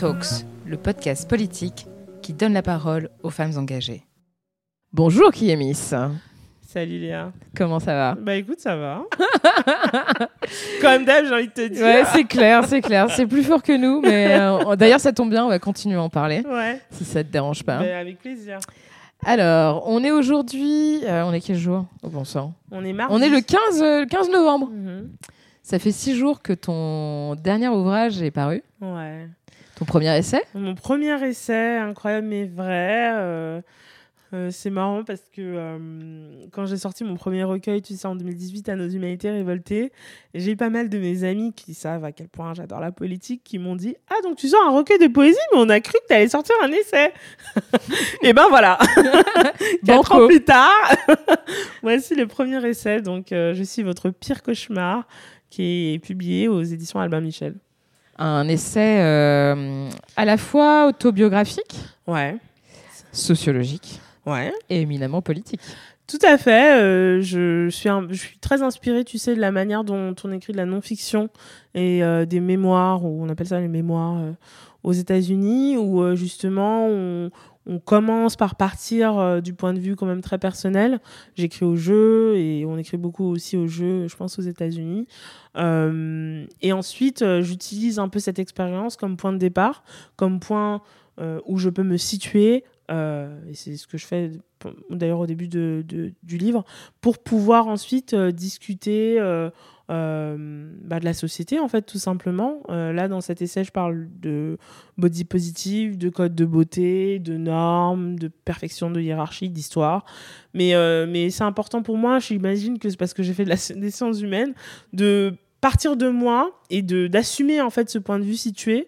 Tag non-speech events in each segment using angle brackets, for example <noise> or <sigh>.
Talks, le podcast politique qui donne la parole aux femmes engagées. Bonjour Kiemis. Salut Léa. Comment ça va Bah écoute, ça va. <laughs> Comme d'hab, j'ai envie de te dire. Ouais, c'est clair, c'est clair. C'est plus fort que nous, mais euh, d'ailleurs, ça tombe bien, on va continuer à en parler. Ouais. Si ça te dérange pas. Bah, avec plaisir. Alors, on est aujourd'hui. euh, on est quel jour? Au bon sang On est mardi. On est le 15, euh, le 15 novembre. Mhm. Ça fait six jours que ton dernier ouvrage est paru. Ouais. Ton premier essai? Mon premier essai, incroyable mais vrai. euh, euh, c'est marrant parce que euh, quand j'ai sorti mon premier recueil, tu sais, en 2018, à nos humanités révoltées, j'ai eu pas mal de mes amis qui savent à quel point j'adore la politique, qui m'ont dit Ah, donc tu sors un recueil de poésie, mais on a cru que tu allais sortir un essai. <laughs> Et ben voilà, <laughs> quatre ans plus tard, <laughs> voici le premier essai. Donc, je suis votre pire cauchemar, qui est publié aux éditions Albin Michel. Un essai euh, à la fois autobiographique, Ouais, sociologique ouais. et éminemment politique. Tout à fait. euh, je, suis un- je suis très inspirée, tu sais, de la manière dont on écrit de la non-fiction et euh, des mémoires, ou on appelle ça les mémoires euh, aux États-Unis, où justement on, on commence par partir euh, du point de vue quand même très personnel. J'écris au jeu et on écrit beaucoup aussi au jeu, je pense, aux États-Unis. Euh, et ensuite, euh, j'utilise un peu cette expérience comme point de départ, comme point où je peux me situer. et c'est ce que je fais d'ailleurs au début du livre, pour pouvoir ensuite discuter euh, bah, de la société, en fait, tout simplement. Euh, là, dans cet essai, je parle de body positive, de code de beauté, de normes, de perfection, de hiérarchie, d'histoire. Mais, euh, mais c'est important pour moi, j'imagine que c'est parce que j'ai fait la, <laughs> des sciences humaines, de partir de moi et d'assumer en fait ce point de vue situé,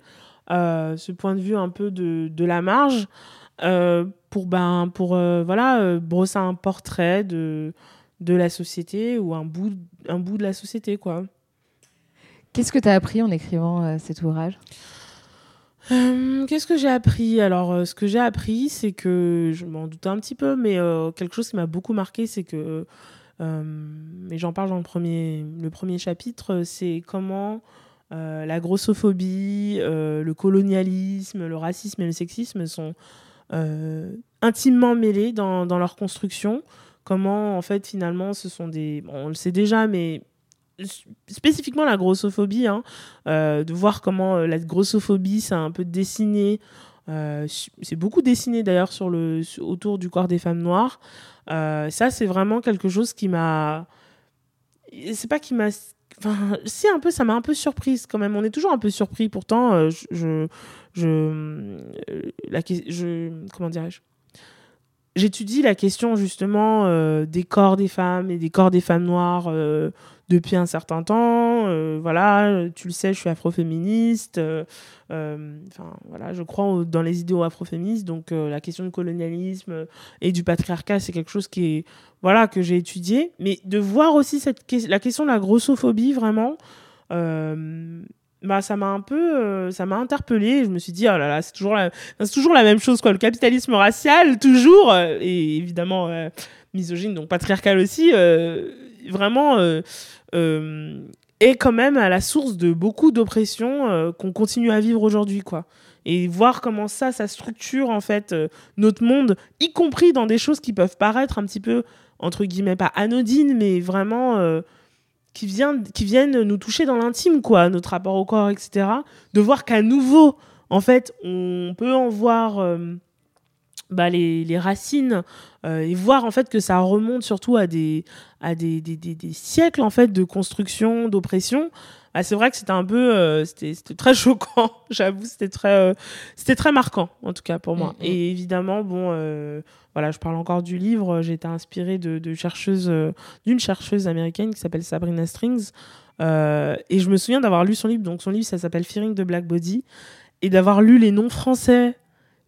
ce point de vue un peu de, de la marge, pour, ben, pour voilà, brosser un portrait de, de la société ou un bout, un bout de la société. quoi. Qu'est-ce que tu as appris en écrivant euh, cet ouvrage? Euh, Qu'est-ce que j'ai appris? Alors, euh, ce que j'ai appris, c'est que je m'en doutais un petit peu, mais quelque chose qui m'a beaucoup marqué, c'est que, et j'en parle dans le premier, le premier chapitre, c'est comment la grossophobie, le colonialisme, le racisme et le sexisme sont intimement mêlés dans, dans leur construction. Comment, en fait, finalement, ce sont des. on le sait déjà, mais spécifiquement la grossophobie, hein, euh, de voir comment euh, la grossophobie, ça a un peu dessiné. euh, c'est beaucoup dessiné d'ailleurs sur le, autour du corps des femmes noires. Ça, c'est vraiment quelque chose qui m'a. C'est pas qui m'a. Enfin, si, un peu, ça m'a un peu surprise quand même. On est toujours un peu surpris. Pourtant, je. je, la, je comment dirais-je? J'étudie la question justement euh, des corps des femmes et des corps des femmes noires euh, depuis un certain temps. Euh, voilà, tu le sais, je suis afroféministe. Enfin, voilà, je crois dans les idéaux afroféministes. Donc, la question du colonialisme et du patriarcat, c'est quelque chose qui est, voilà, que j'ai étudié. Mais de voir aussi cette, la question de la grossophobie, vraiment, bah, ça m'a un peu, euh, ça m'a interpellée. Je me suis dit, oh là là, c'est toujours la, c'est toujours la même chose, quoi. Le capitalisme racial, toujours, euh, et évidemment euh, misogyne, donc patriarcal aussi, euh, vraiment, est quand même à la source de beaucoup d'oppressions qu'on continue à vivre aujourd'hui, quoi. Et voir comment ça, ça structure en fait notre monde, y compris dans des choses qui peuvent paraître un petit peu entre guillemets pas anodines, mais vraiment qui, viennent, qui viennent nous toucher dans l'intime, quoi, notre rapport au corps, etc. De voir qu'à nouveau, en fait, on peut en voir euh, bah, les, les racines euh, et voir en fait que ça remonte surtout à des, à des, des- des siècles en fait de construction, d'oppression. Ah, c'est vrai que c'était un peu, euh, c'était très choquant, <laughs> j'avoue, c'était très, euh, c'était très marquant en tout cas pour moi. Mm, mm. Et évidemment, bon, euh, voilà, je parle encore du livre. J'ai été inspirée de, de chercheuses, d'une chercheuse américaine qui s'appelle Sabrina Strings. Et je me souviens d'avoir lu son livre. Donc son livre, ça s'appelle Fearing the Black Body, et d'avoir lu les noms français.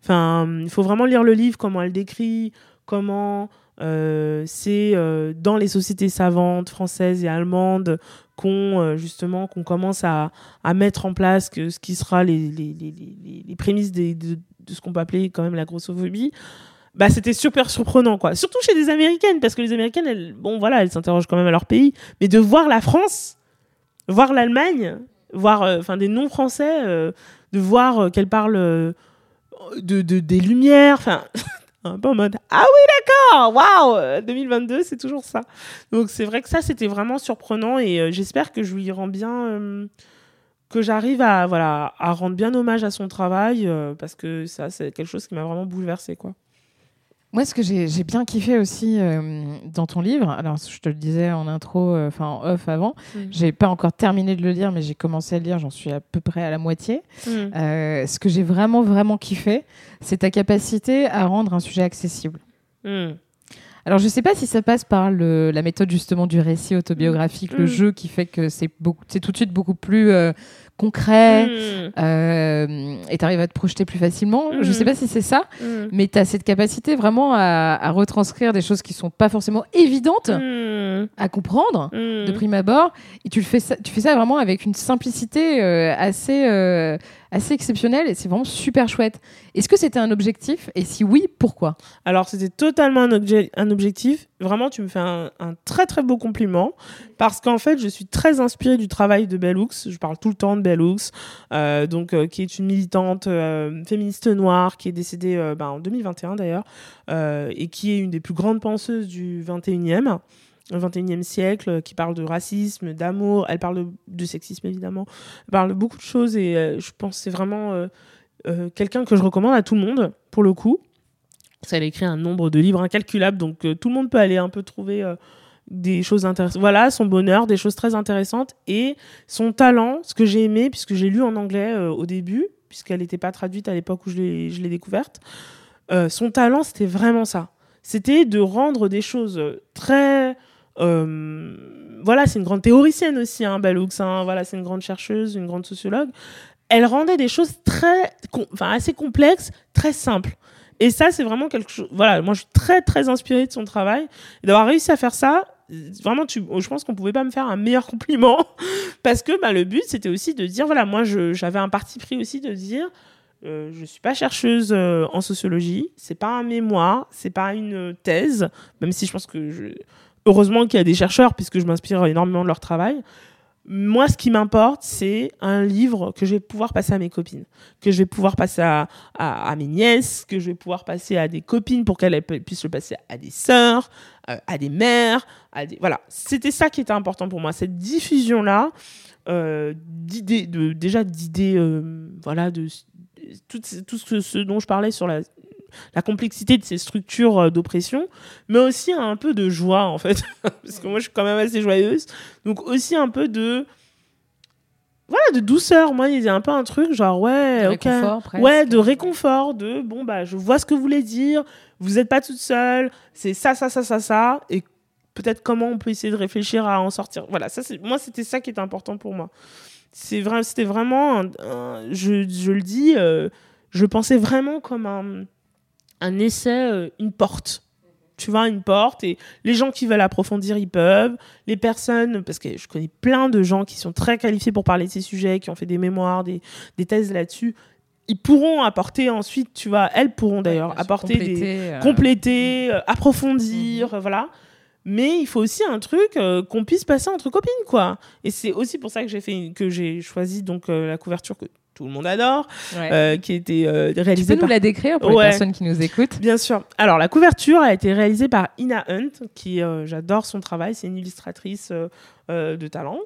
Enfin, il faut vraiment lire le livre, comment elle décrit, comment euh, c'est euh, dans les sociétés savantes françaises et allemandes qu'on euh, justement qu'on commence à, à mettre en place que ce qui sera les, les, les, les, prémices des- de, de ce qu'on peut appeler quand même la grossophobie. Bah, c'était super surprenant quoi surtout chez des américaines parce que les américaines elles bon voilà elles s'interrogent quand même à leur pays mais de voir la France voir l'Allemagne voir, enfin des noms français, de voir qu'elle parle de, de, des lumières, enfin <laughs> un peu en mode ah oui d'accord waouh 2022 c'est toujours ça donc c'est vrai que ça c'était vraiment surprenant et j'espère que je lui rends bien que j'arrive à rendre bien hommage à son travail euh, parce que ça c'est quelque chose qui m'a vraiment bouleversé quoi. Moi, ce que j'ai bien kiffé aussi euh, dans ton livre, alors je te le disais en intro, euh, enfin en off avant, je mm. j'ai pas encore terminé de le lire, mais j'ai commencé à le lire, j'en suis à peu près à la moitié. Mm. ce que j'ai vraiment vraiment kiffé, c'est ta capacité à rendre un sujet accessible. Mm. Alors, je ne sais pas si ça passe par le, la méthode justement du récit autobiographique, le jeu qui fait que c'est tout de suite beaucoup plus concret mmh. euh, et tu arrives à te projeter plus facilement. Je sais mmh. pas si c'est ça, mmh. mais tu as cette capacité vraiment à, retranscrire des choses qui sont pas forcément évidentes à comprendre de prime abord. Et tu, le fais, ça, tu fais ça vraiment avec une simplicité euh, assez, euh, assez exceptionnelle et c'est vraiment super chouette. Est-ce que c'était un objectif? Et si oui, pourquoi? Alors, c'était totalement un, un, objectif. Vraiment, tu me fais un, très très beau compliment parce qu'en fait, je suis très inspirée du travail de Bell Hooks. Je parle tout le temps de Bell Hooks, euh, donc, euh, qui est une militante euh, féministe noire qui est décédée bah, en 2021 d'ailleurs et qui est une des plus grandes penseuses du 21e. 21e siècle, qui parle de racisme, d'amour, elle parle de, sexisme évidemment, elle parle de beaucoup de choses et je pense que c'est vraiment euh, quelqu'un que je recommande à tout le monde, pour le coup. Elle a écrit un nombre de livres incalculable, donc euh, tout le monde peut aller un peu trouver euh, des choses intéressantes. Voilà, son bonheur, des choses très intéressantes. Et son talent, ce que j'ai aimé, puisque j'ai lu en anglais au début, puisqu'elle n'était pas traduite à l'époque où je l'ai découverte, son talent, c'était vraiment ça. C'était de rendre des choses très... voilà, c'est une grande théoricienne aussi, hein, hein, voilà, c'est une grande chercheuse, une grande sociologue elle rendait des choses très, enfin, assez complexes, très simples. Et ça, c'est vraiment quelque chose. Voilà, moi, je suis très, très inspirée de son travail. D'avoir réussi à faire ça, vraiment, tu, je pense qu'on pouvait pas me faire un meilleur compliment. <laughs> parce que bah, le but, c'était aussi de dire voilà, moi, j'avais un parti pris aussi de dire. Euh, je suis pas chercheuse euh, en sociologie, c'est pas un mémoire, c'est pas une thèse, même si je pense que heureusement qu'il y a des chercheurs puisque je m'inspire énormément de leur travail. Moi, ce qui m'importe, c'est un livre que je vais pouvoir passer à mes copines, que je vais pouvoir passer à, mes nièces, que je vais pouvoir passer à des copines pour qu'elles puissent le passer à des sœurs, euh, à des mères. Voilà, c'était ça qui était important pour moi, cette diffusion-là euh, d'idées, déjà d'idées, euh, voilà, de tout, ce, dont je parlais sur la la complexité de ces structures euh, d'oppression, mais aussi un peu de joie en fait, <laughs> parce que moi je suis quand même assez joyeuse, donc aussi un peu de voilà de douceur. Moi il y a un peu un truc genre ouais ok. ouais de réconfort de bon bah je vois ce que vous voulez dire. Vous n'êtes pas toute seule. C'est ça ça ça ça ça. Et peut-être comment on peut essayer de réfléchir à en sortir. Voilà ça c'est moi c'était ça qui était important pour moi. C'est vrai c'était vraiment je, je, le dis euh, je pensais vraiment comme un un essai, euh, une porte. Tu vois, une porte et les gens qui veulent approfondir, ils peuvent. Les personnes, parce que je connais plein de gens qui sont très qualifiés pour parler de ces sujets, qui ont fait des mémoires, des, thèses là-dessus ils pourront apporter ensuite, tu vois, elles pourront d'ailleurs apporter compléter, des euh, compléter, euh, approfondir, mhm. voilà. Mais il faut aussi un truc qu'on puisse passer entre copines, quoi. Et c'est aussi pour ça que j'ai fait que j'ai choisi donc la couverture que tout le monde adore, euh, qui a été euh, réalisée. Tu peux nous la décrire pour les personnes qui nous écoutent? Bien sûr. Alors, la couverture a été réalisée par Ina Hunt, qui euh, j'adore son travail, c'est une illustratrice de talent.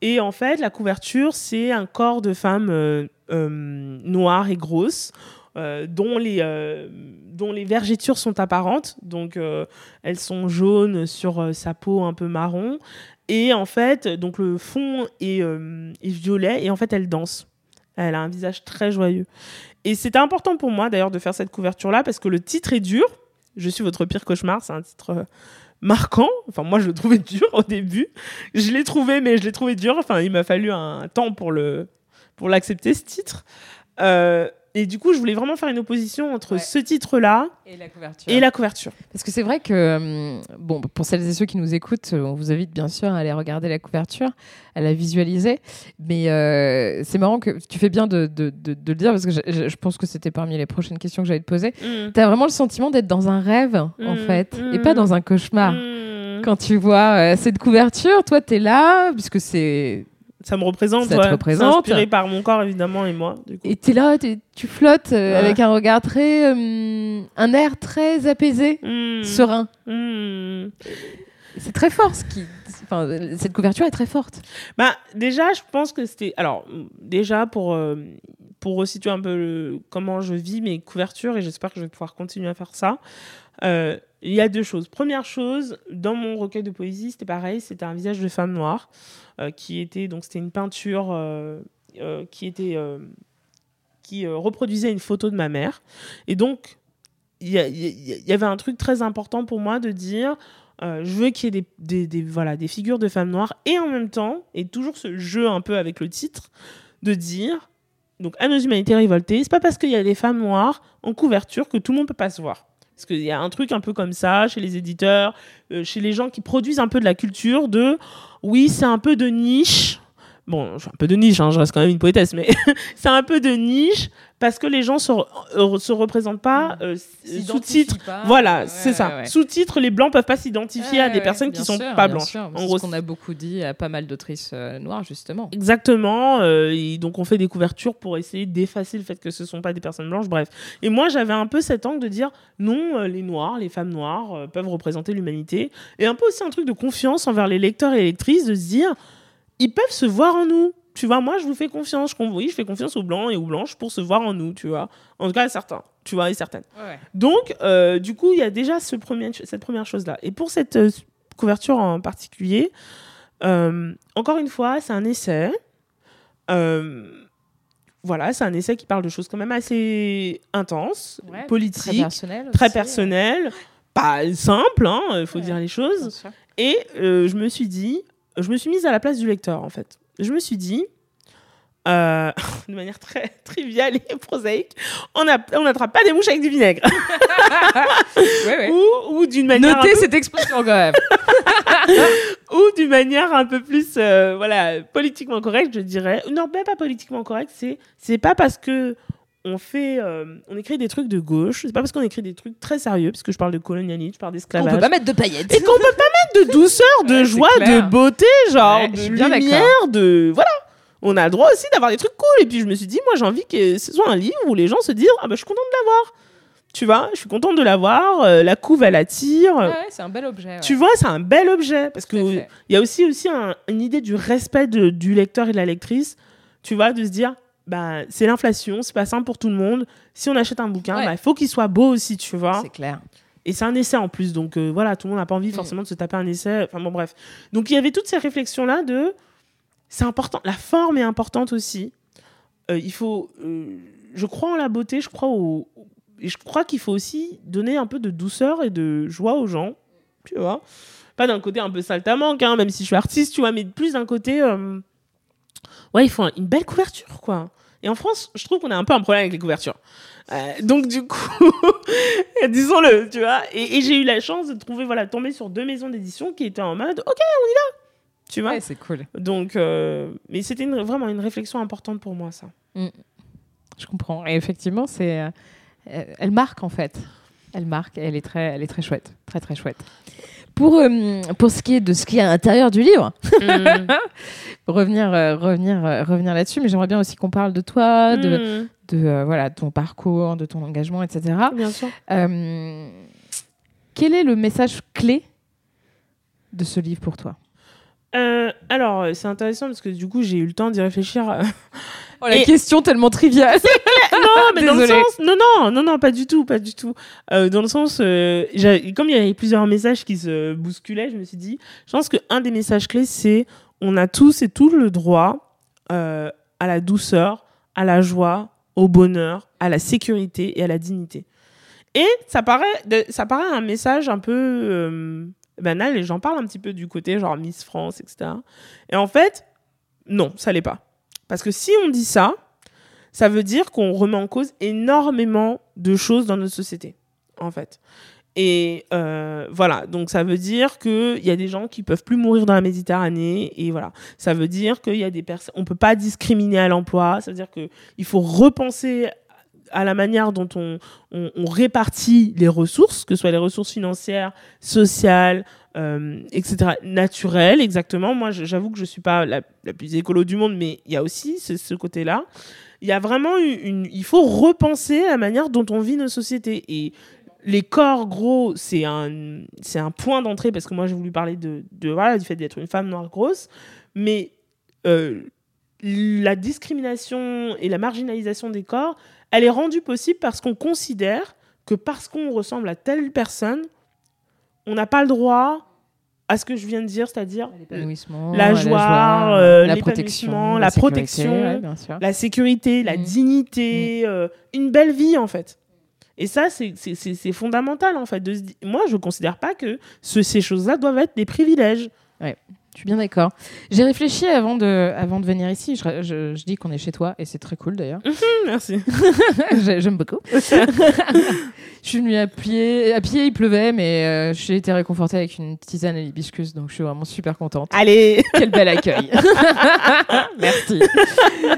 Et en fait, la couverture, c'est un corps de femme noire et grosse. dont, les, dont les vergetures sont apparentes, donc elles sont jaunes sur sa peau un peu marron, et en fait, donc le fond est, est violet, et en fait, elle danse. Elle a un visage très joyeux. Et c'était important pour moi d'ailleurs de faire cette couverture-là parce que le titre est dur. Je suis votre pire cauchemar, c'est un titre euh, marquant. Enfin, moi, je le trouvais <laughs> dur au début. Je l'ai trouvé, mais je l'ai trouvé dur. Enfin, il m'a fallu un temps pour l'accepter ce titre. Euh, et du coup, je voulais vraiment faire une opposition entre ce titre-là et la couverture. Et la couverture. Parce que c'est vrai que, euh, bon, pour celles et ceux qui nous écoutent, on vous invite bien sûr à aller regarder la couverture, à la visualiser. Mais euh, c'est marrant que tu fais bien de, de, de, le dire, parce que je, pense que c'était parmi les prochaines questions que j'allais te poser. Mm. Tu as vraiment le sentiment d'être dans un rêve, en mm. fait, et pas dans un cauchemar. Mm. Quand tu vois euh, cette couverture, toi, tu es là, puisque c'est ça me représente. Ça te représente. inspiré par mon corps, évidemment, et moi. Du coup. Et t'es là, tu flottes euh, avec un regard très. euh, un air très apaisé, Hmm. serein. Hmm. C'est très fort ce qui. Enfin, cette couverture est très forte. Bah, déjà, je pense que c'était. Alors, déjà, pour, euh, pour resituer un peu le- comment je vis mes couvertures, et j'espère que je vais pouvoir continuer à faire ça, euh, il y a deux choses. Première chose, dans mon recueil de poésie, c'était pareil, c'était un visage de femme noire, qui était. Donc, c'était une peinture euh, euh, qui était. euh, qui euh, reproduisait une photo de ma mère. Et donc, il y, avait un truc très important pour moi de dire. euh, je veux qu'il y ait des, voilà, des figures de femmes noires et en même temps, et toujours ce jeu un peu avec le titre, de dire donc à nos humanités révoltées, c'est pas parce qu'il y a des femmes noires en couverture que tout le monde peut pas se voir. Parce qu'il y a un truc un peu comme ça chez les éditeurs, euh, chez les gens qui produisent un peu de la culture, de oui, c'est un peu de niche. Bon, je suis un peu de niche, hein, je reste quand même une poétesse, mais <laughs> c'est un peu de niche parce que les gens se, re- euh, se représentent pas euh, sous-titres. Voilà, c'est ça. Sous-titres, les blancs peuvent pas s'identifier à des personnes qui sont pas blanches. En En gros, ce qu'on a beaucoup dit à pas mal d'autrices euh, noires, justement. Exactement. euh, et donc on fait des couvertures pour essayer d'effacer le fait que ce sont pas des personnes blanches. Bref. Et moi j'avais un peu cet angle de dire non, les noirs, les femmes noires peuvent représenter l'humanité. Et un peu aussi un truc de confiance envers les lecteurs et les lectrices de se dire ils peuvent se voir en nous. Tu vois, moi je vous fais confiance. Je, oui, je fais confiance aux blancs et aux blanches pour se voir en nous. Tu vois. En tout cas certains. Tu vois, et certaines. Donc, euh, du coup, il y a déjà ce premier, cette première chose-là. Et pour cette euh, couverture en particulier, euh, encore une fois, c'est un essai. Voilà, c'est un essai qui parle de choses quand même assez intenses, Ouais, Très politiques, très, aussi, personnelles, pas simples, il faut dire les choses. Et je me suis dit, je me suis mise à la place du lecteur, en fait. Je me suis dit, euh, <laughs> de manière très triviale et prosaïque, on n'attrape pas des mouches avec du vinaigre. <laughs> Ouais, ouais. ou ou d'une manière, Notez peu- cette expression quand même. <laughs> ou d'une manière un peu plus euh, voilà, politiquement correcte, je dirais. Non, même pas politiquement correcte, c'est c'est pas parce que on fait euh, on écrit des trucs de gauche, c'est pas parce qu'on écrit des trucs très sérieux parce que je parle de colonialisme, je parle On d'esclavage. peut pas mettre de paillettes. Et qu'on peut pas mettre de douceur, de Ouais, joie, de beauté, genre Ouais, de lumière, de voilà. On a le droit aussi d'avoir des trucs cool. Et puis je me suis dit, moi j'ai envie que ce soit un livre où les gens se disent, ah bah je suis contente de l'avoir. Tu vois, je suis contente de l'avoir. euh, la couve elle attire. Ouais, c'est un bel objet. ouais. Tu vois, c'est un bel objet parce que Tout à il fait. y a aussi aussi un- une idée du respect de- du lecteur et de la lectrice. Tu vois, de se dire, bah c'est l'inflation, c'est pas simple pour tout le monde. Si on achète un bouquin, Ouais. bah, il faut qu'il soit beau aussi, tu vois. C'est clair. Et c'est un essai en plus, donc euh, voilà, tout le monde n'a pas envie Mm. forcément de se taper un essai. Enfin bon, bref. Donc il y avait toutes ces réflexions-là de. C'est important. La forme est importante aussi. Euh, il faut. euh, je crois en la beauté, je crois au. Et je crois qu'il faut aussi donner un peu de douceur et de joie aux gens. Tu vois Pas d'un côté un peu saltamanque, hein, même si je suis artiste, tu vois, mais plus d'un côté. Ouais, il faut un- une belle couverture, quoi. Et en France, je trouve qu'on a un peu un problème avec les couvertures. Euh, donc du coup, <laughs> disons-le, tu vois. Et, et j'ai eu la chance de trouver, voilà, tomber sur deux maisons d'édition qui étaient en mode, ok, on y va, tu vois. Ouais, c'est cool. Donc, euh, mais c'était une- vraiment une réflexion importante pour moi, ça. Je comprends. Et effectivement, c'est, euh, elle marque en fait. Elle marque. Elle est très, elle est très chouette, très très chouette. Pour euh, pour ce qui est de ce qu'il y a à l'intérieur du livre, pour <laughs> revenir euh, revenir euh, revenir là-dessus, mais j'aimerais bien aussi qu'on parle de toi, de Mm. de voilà ton parcours, de ton engagement, etc. Bien sûr. Quel est le message clé de ce livre pour toi? Alors, c'est intéressant parce que du coup, j'ai eu le temps d'y réfléchir. Oh, la Et- question tellement triviale. <laughs> non, mais dans le sens. Non, non, non, non, pas du tout, pas du tout. Euh, dans le sens. euh, comme il y avait plusieurs messages qui se bousculaient, je me suis dit, je pense qu'un des messages clés, c'est on a tous et tout le droit euh, à la douceur, à la joie, au bonheur, à la sécurité et à la dignité. Et ça paraît, ça paraît un message un peu banal, et j'en parle un petit peu du côté genre Miss France, etc. Et en fait, non, ça l'est pas. Parce que si on dit ça, ça veut dire qu'on remet en cause énormément de choses dans notre société, en fait. Et euh, voilà, donc ça veut dire qu'il y a des gens qui peuvent plus mourir dans la Méditerranée, et voilà. Ça veut dire qu'il y a des personnes, on peut pas discriminer à l'emploi, ça veut dire qu'il faut repenser à la manière dont on, on, répartit les ressources, que ce soit les ressources financières, sociales, euh, etc., naturelles, exactement. Moi, j'avoue que je ne suis pas la, plus écolo du monde, mais il y a aussi ce, côté-là. Il y a vraiment une, Il faut repenser la manière dont on vit nos sociétés. Et les corps gros, c'est un, un point d'entrée, parce que moi, j'ai voulu parler de, de, voilà, du fait d'être une femme noire grosse. Mais euh, la discrimination et la marginalisation des corps, elle est rendue possible parce qu'on considère que parce qu'on ressemble à telle personne, on n'a pas le droit à ce que je viens de dire, c'est-à-dire la joie, euh, la protection, la, protection, la sécurité, la mm. dignité, mm. Euh, une belle vie en fait. Et ça, c'est fondamental en fait. De Moi, je ne considère pas que ces choses-là doivent être des privilèges. Ouais. Je suis bien d'accord. J'ai réfléchi avant de, avant de venir ici. Je, je, dis qu'on est chez toi et c'est très cool d'ailleurs. Merci. <laughs> J'aime beaucoup. <laughs> je suis venue à pied. À pied, il pleuvait, mais euh, j'ai été réconfortée avec une tisane à l'hibiscus, donc je suis vraiment super contente. Allez Quel bel accueil <laughs> Merci.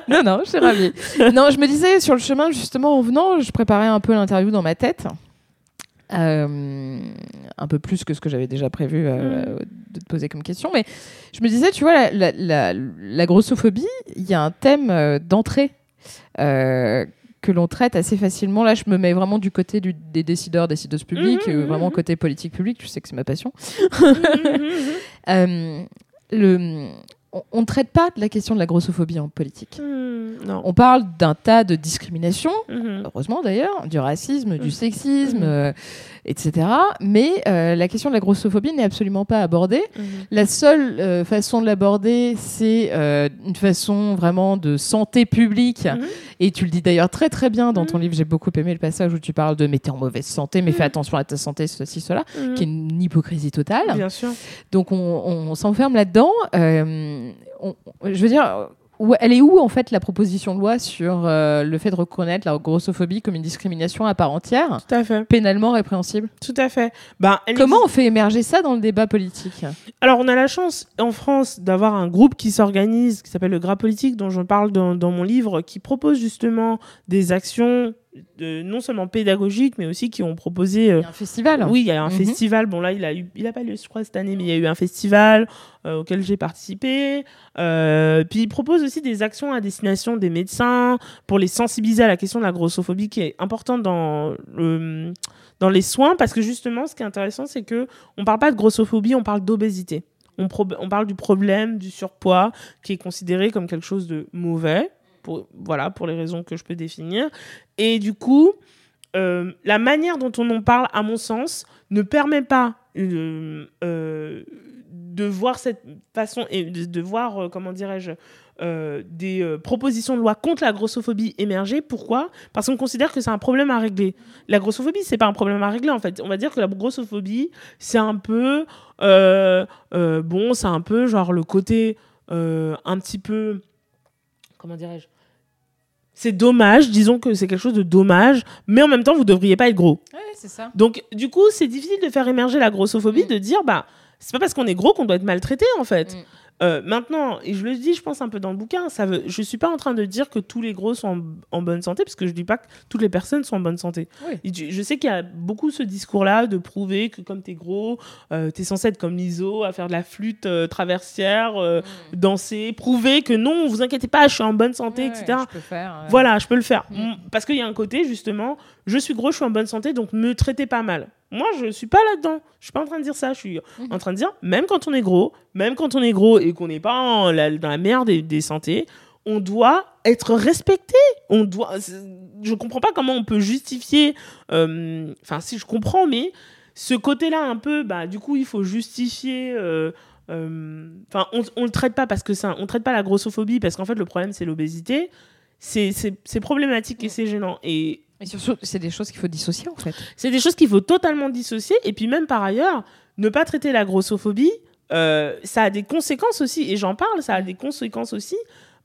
non, non, je suis ravie. Non, je me disais, sur le chemin, justement, en venant, je préparais un peu l'interview dans ma tête. Euh, un peu plus que ce que j'avais déjà prévu euh, mm. de te poser comme question. Mais je me disais, tu vois, la, la, la, grossophobie, il y a un thème euh, d'entrée que l'on traite assez facilement. Là, je me mets vraiment du côté du, des décideurs, décideuses publiques, mm, mm, vraiment côté politique publique. Tu sais que c'est ma passion. <laughs> le, on ne traite pas de la question de la grossophobie en politique. Hmm, on parle d'un tas de discriminations, mhm. heureusement d'ailleurs, du racisme, du mhm. sexisme, mhm. euh, etc. Mais euh, la question de la grossophobie n'est absolument pas abordée. La seule euh, façon de l'aborder, c'est une façon vraiment de santé publique. Et tu le dis d'ailleurs très très bien dans ton livre. J'ai beaucoup aimé le passage où tu parles de mais t'es en mauvaise santé, mais fais attention à ta santé, ceci, cela, qui est une hypocrisie totale. Bien sûr. Donc on, on s'enferme là-dedans je veux dire, elle est où en fait la proposition de loi sur euh, le fait de reconnaître la grossophobie comme une discrimination à part entière Tout à fait. Pénalement répréhensible? Tout à fait. Ben, Comment on fait émerger ça dans le débat politique? Alors on a la chance en France d'avoir un groupe qui s'organise, qui s'appelle le Gras Politique, dont je parle dans, dans mon livre, qui propose justement des actions de, non seulement pédagogiques, mais aussi qui ont proposé. Euh, un festival. Oui, il y a un mhm. festival. Bon, là, il a, eu, il a pas lieu, je crois, cette année, mais il y a eu un festival euh, auquel j'ai participé. Euh, puis, il propose aussi des actions à destination des médecins pour les sensibiliser à la question de la grossophobie qui est importante dans le, dans les soins parce que justement, ce qui est intéressant, c'est que on parle pas de grossophobie, on parle d'obésité. On, on, parle du problème du surpoids qui est considéré comme quelque chose de mauvais voilà, pour les raisons que je peux définir. Et du coup, euh, la manière dont on en parle, à mon sens, ne permet pas euh, euh, de voir cette façon de, voir, comment dirais-je, des propositions de loi contre la grossophobie émerger. Pourquoi? Parce qu'on considère que c'est un problème à régler. La grossophobie, c'est pas un problème à régler en fait. On va dire que la grossophobie, c'est un peu, bon, c'est un peu genre le côté un petit peu comment dirais-je c'est dommage, disons que c'est quelque chose de dommage, mais en même temps, vous devriez pas être gros. Ouais, c'est ça. Donc, du coup, c'est difficile de faire émerger la grossophobie, mm. de dire, bah, c'est pas parce qu'on est gros qu'on doit être maltraité, en fait. Mm. Euh, maintenant, et je le dis, je pense un peu dans le bouquin, ça veut, je suis pas en train de dire que tous les gros sont en, bonne santé, parce que je dis pas que toutes les personnes sont en bonne santé. Je, sais qu'il y a beaucoup ce discours-là de prouver que comme tu es gros, euh, tu es censé être comme l'ISO, à faire de la flûte euh, traversière, mm. danser, prouver que non, vous inquiétez pas, je suis en bonne santé, etc. voilà, je peux le faire. Mm. Parce qu'il y a un côté, justement, je suis gros, je suis en bonne santé, donc me traitez pas mal. Moi, je suis pas là-dedans. Je suis pas en train de dire ça. Je suis en train de dire, même quand on est gros, même quand on est gros et qu'on n'est pas dans la merde des, des santé, on doit être respecté. On doit. Je comprends pas comment on peut justifier. Euh, enfin, si je comprends, mais ce côté-là, un peu, bah, du coup, il faut justifier. Euh, euh, enfin, on, on le traite pas parce que ça, on traite pas la grossophobie parce qu'en fait, le problème c'est l'obésité. C'est problématique et c'est gênant. Et surtout, c'est des choses qu'il faut dissocier en fait. C'est des choses qu'il faut totalement dissocier. Et puis même par ailleurs, ne pas traiter la grossophobie, euh, ça a des conséquences aussi. Et j'en parle, ça a des conséquences aussi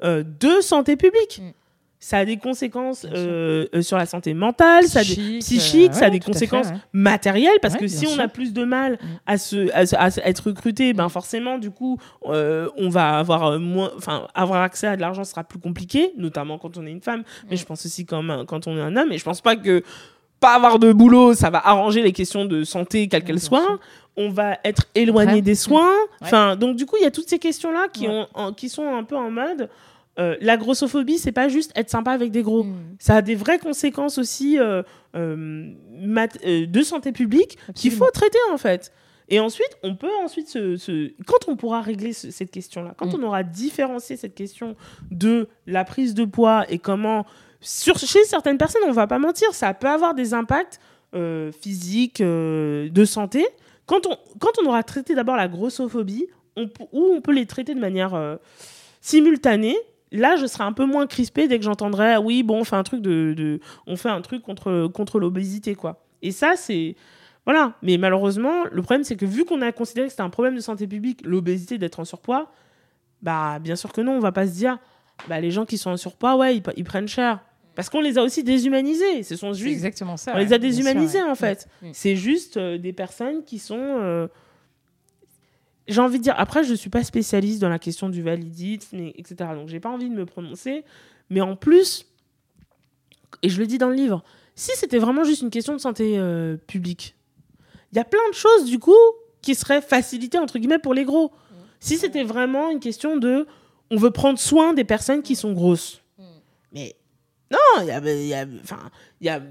euh, de santé publique. Mm. Ça a des conséquences euh, euh, sur la santé mentale, ça a des psychiques, ça a des conséquences matérielles parce que si on a plus de mal mm. à, se, à, être recruté, ben forcément du coup euh, on va avoir moins, enfin avoir accès à de l'argent sera plus compliqué, notamment quand on est une femme, mais mm. je pense aussi quand, quand on est un homme. Et je pense pas que pas avoir de boulot, ça va arranger les questions de santé, quelles qu'elles soient. On va être éloigné des soins. Enfin, donc du coup, il y a toutes ces questions-là qui, ont, qui sont un peu en mode euh, la grossophobie, c'est pas juste être sympa avec des gros. Mm. Ça a des vraies conséquences aussi euh, euh, de santé publique qu'il faut traiter en fait. Et ensuite, on peut ensuite se, quand on pourra régler cette question-là, quand mm. on aura différencié cette question de la prise de poids et comment sur, chez certaines personnes, on va pas mentir, ça peut avoir des impacts physiques, de santé. Quand on, quand on aura traité d'abord la grossophobie, on, ou on peut les traiter de manière simultanée, là, je serais un peu moins crispée dès que j'entendrais ah oui, bon, on fait un truc de, on fait un truc contre contre l'obésité quoi. Et ça c'est voilà, mais malheureusement, le problème c'est que vu qu'on a considéré que c'était un problème de santé publique, l'obésité d'être en surpoids, bah bien sûr que non, on va pas se dire bah les gens qui sont en surpoids, ouais, ils, prennent cher. Parce qu'on les a aussi déshumanisés. Ce sont juste. exactement ça. On les a déshumanisés, en fait. C'est juste euh, des personnes qui sont. Euh, j'ai envie de dire, après, je ne suis pas spécialiste dans la question du validisme, etc. Donc, j'ai pas envie de me prononcer. Mais en plus, et je le dis dans le livre, si c'était vraiment juste une question de santé euh, publique, il y a plein de choses, du coup, qui seraient facilitées, entre guillemets, pour les gros. Si c'était vraiment une question de, on veut prendre soin des personnes qui sont grosses. Mm. Mais non, il y a, y y a,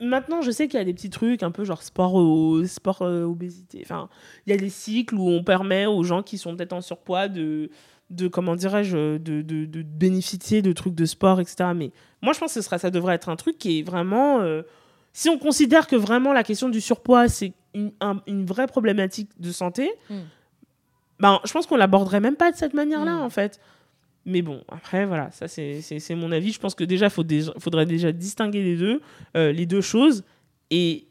maintenant je sais qu'il y a des petits trucs un peu genre sport, au, sport euh, obésité. Enfin, il y a des cycles où on permet aux gens qui sont peut-être en surpoids de, de comment dirais-je, de, de, de, bénéficier de trucs de sport, etc. Mais moi je pense que ce sera, ça devrait être un truc qui est vraiment, euh, si on considère que vraiment la question du surpoids c'est une, une vraie problématique de santé, hmm. ben je pense qu'on l'aborderait même pas de cette manière-là hmm. en fait. Mais bon, après, voilà, ça c'est mon avis. Je pense que déjà, il faudrait déjà distinguer les deux, euh, les deux choses. Et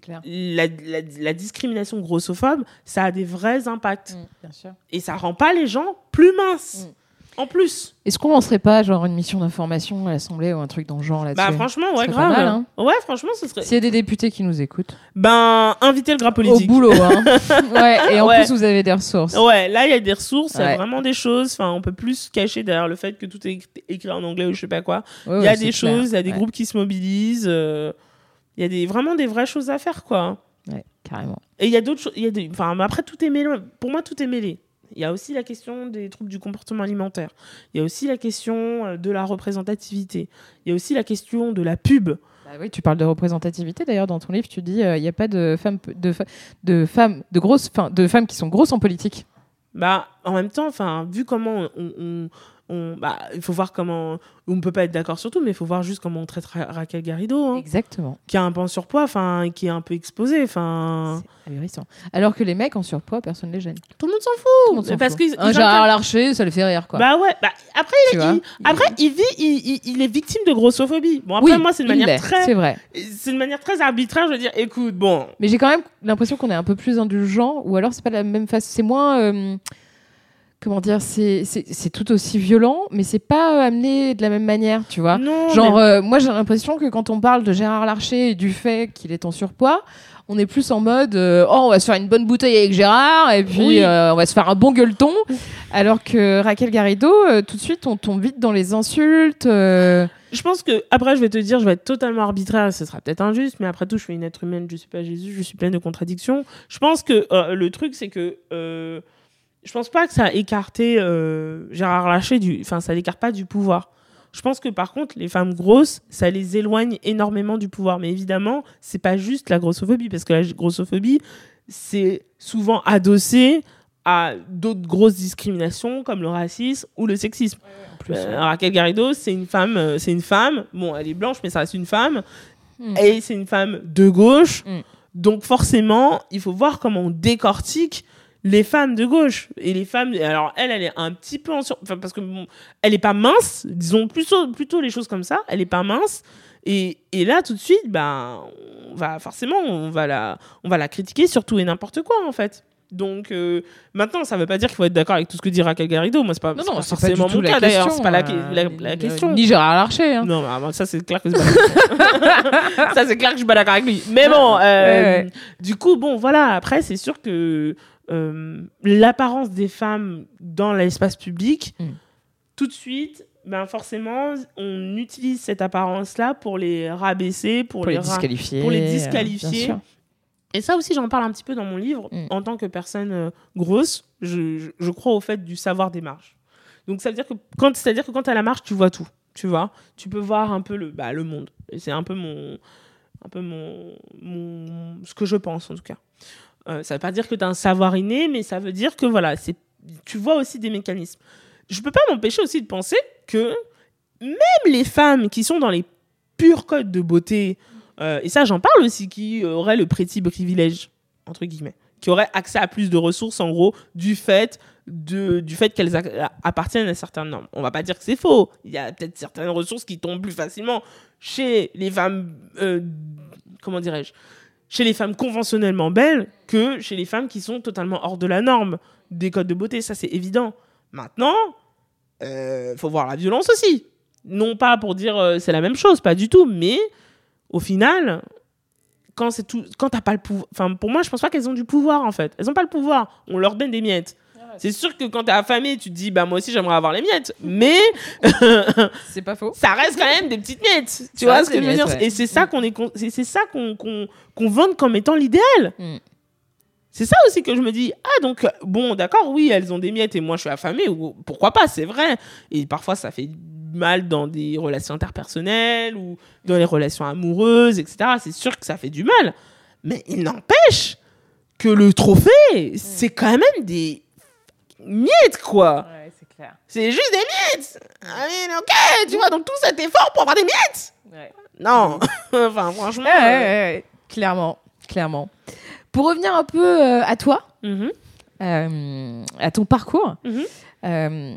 clair. La, la, discrimination grossophobe, ça a des vrais impacts. Mm, bien sûr. Et ça rend pas les gens plus minces. Mm en plus. Est-ce qu'on lancerait pas genre une mission d'information à l'Assemblée ou un truc dans le genre là-dessus? Bah franchement, ouais, grave. Hein. Ouais, franchement, ce serait. S'il y a des députés qui nous écoutent. Ben, invitez le gras politique. Au boulot, hein. <laughs> ouais, et en plus, vous avez des ressources. Ouais, là, il y a des ressources, il y a vraiment des choses. Enfin, on peut plus se cacher derrière le fait que tout est écrit en anglais ou je sais pas quoi. Il y a des choses, il y a des groupes qui se mobilisent. Euh, il y a des, vraiment des vraies choses à faire, quoi. Ouais, carrément. Et il y a d'autres choses. Enfin, après, tout est mêlé. Pour moi, tout est mêlé. Il y a aussi la question des troubles du comportement alimentaire. Il y a aussi la question euh, de la représentativité. Il y a aussi la question de la pub. Bah oui, tu parles de représentativité. D'ailleurs, dans ton livre, tu dis euh, il n'y a pas de femmes, de, de femmes, de grosses, de femmes qui sont grosses en politique. Bah, en même temps, enfin, vu comment on, bah, il faut voir comment. On ne peut pas être d'accord sur tout, mais il faut voir juste comment on traite Raquel Garrido. Hein. Exactement. Qui a un peu en surpoids, enfin, qui est un peu exposé. Enfin. Alors que les mecs en surpoids, personne ne les gêne. Tout le monde s'en fout. parce qu'ils. Un Gérard Larcher, ça le fait rire, quoi. Bah ouais. Bah, après, il, après il, vit, il, il, est victime de grossophobie. Bon, après, moi, c'est une manière très. C'est vrai. C'est une manière très arbitraire. Je veux dire, écoute, bon. Mais j'ai quand même l'impression qu'on est un peu plus indulgent, ou alors c'est pas la même face. C'est moins. Euh, comment dire, c'est tout aussi violent, mais c'est pas euh, amené de la même manière, tu vois. Genre, euh, moi j'ai l'impression que quand on parle de Gérard Larcher et du fait qu'il est en surpoids, on est plus en mode euh, oh on va se faire une bonne bouteille avec Gérard et puis on va se faire un bon gueuleton. <laughs> Alors que Raquel Garrido tout de suite on tombe vite dans les insultes je pense que après je vais te dire je vais être totalement arbitraire ce sera peut-être injuste mais après tout je suis une être humaine je suis pas Jésus je suis pleine de contradictions. Je pense que le truc c'est que je pense pas que ça a écarté euh, Gérard Larcher du, enfin ça l'écarte pas du pouvoir. Je pense que par contre les femmes grosses, ça les éloigne énormément du pouvoir. Mais évidemment, c'est pas juste la grossophobie parce que la grossophobie, c'est souvent adossé à d'autres grosses discriminations comme le racisme ou le sexisme. Euh, Raquel Garrido, c'est une femme, euh, c'est une femme. Bon, elle est blanche, mais ça reste une femme. Hmm. Et c'est une femme de gauche. Hmm. Donc forcément, il faut voir comment on décortique les femmes de gauche et les femmes alors elle elle est un petit peu en sur... enfin parce que elle est pas mince disons plutôt plutôt les choses comme ça elle est pas mince et, et là tout de suite ben on va forcément on va la on va la critiquer sur tout et n'importe quoi en fait Donc euh, maintenant, ça veut pas dire qu'il faut être d'accord avec tout ce que dit Raquel Garrido. Moi, c'est pas, Non, non, pas c'est pas forcément mon la cas d'ailleurs. question, C'est pas la, la- la euh, question. Ni Gérard Larcher. Hein. Non, mais ah, ça c'est clair que question. <laughs> ça c'est clair que je suis pas d'accord avec lui. Mais bon, euh, Ouais, ouais. du coup, bon, voilà. Après, c'est sûr que l'apparence des femmes dans l'espace public, Mm. tout de suite, ben forcément, on utilise cette apparence-là pour les rabaisser, pour, Pour les disqualifier. pour les euh, disqualifier. Et ça aussi, j'en parle un petit peu dans mon livre. Mm. En tant que personne euh, grosse, je, je, je crois au fait du savoir des marches. Donc, ça veut dire que quand, c'est-à-dire que quand tu as la marche, tu vois tout. Tu vois Tu peux voir un peu le, bah, le monde. Et c'est un peu mon. Un peu mon, mon. Ce que je pense, en tout cas. Euh, ça veut pas dire que tu as un savoir inné, mais ça veut dire que, voilà, tu vois aussi des mécanismes. Je peux pas m'empêcher aussi de penser que même les femmes qui sont dans les purs codes de beauté, euh, et ça j'en parle aussi, qui auraient le petit privilège, entre guillemets, qui auraient accès à plus de ressources en gros du fait fait qu'elles appartiennent à certaines normes. On va pas dire que c'est faux. Il y a peut-être certaines ressources qui tombent plus facilement chez les femmes, euh, comment dirais-je, chez les femmes conventionnellement belles que chez les femmes qui sont totalement hors de la norme des codes de beauté. Ça c'est évident. Maintenant, euh, faut voir la violence aussi. Non pas pour dire euh, c'est la même chose, pas du tout, mais au final, quand c'est tout, quand t'as pas le pouvoir, enfin pour moi je pense pas qu'elles ont du pouvoir en fait. Elles ont pas le pouvoir. On leur donne des miettes. C'est sûr que quand t'es affamé, tu te dis bah moi aussi j'aimerais avoir les miettes, mais <laughs> C'est pas faux. ça reste quand même des petites miettes. Tu Ça vois ce que je veux dire? ouais. Et c'est ça qu'on est, c'est ça qu'on vende comme étant l'idéal. Mm. C'est ça aussi que je me dis ah donc bon d'accord oui elles ont des miettes et moi je suis affamée ou pourquoi pas c'est vrai et parfois ça fait mal dans des relations interpersonnelles ou dans les relations amoureuses etc c'est sûr que ça fait du mal mais il n'empêche que le trophée c'est quand même des miettes quoi Ouais, c'est clair. c'est juste des miettes I mean, ok tu vois donc tout cet effort pour avoir des miettes non <laughs> enfin franchement Ouais, ouais, ouais, clairement, clairement. Pour revenir un peu euh, à toi, euh, mhm, euh, à ton parcours, mhm. euh,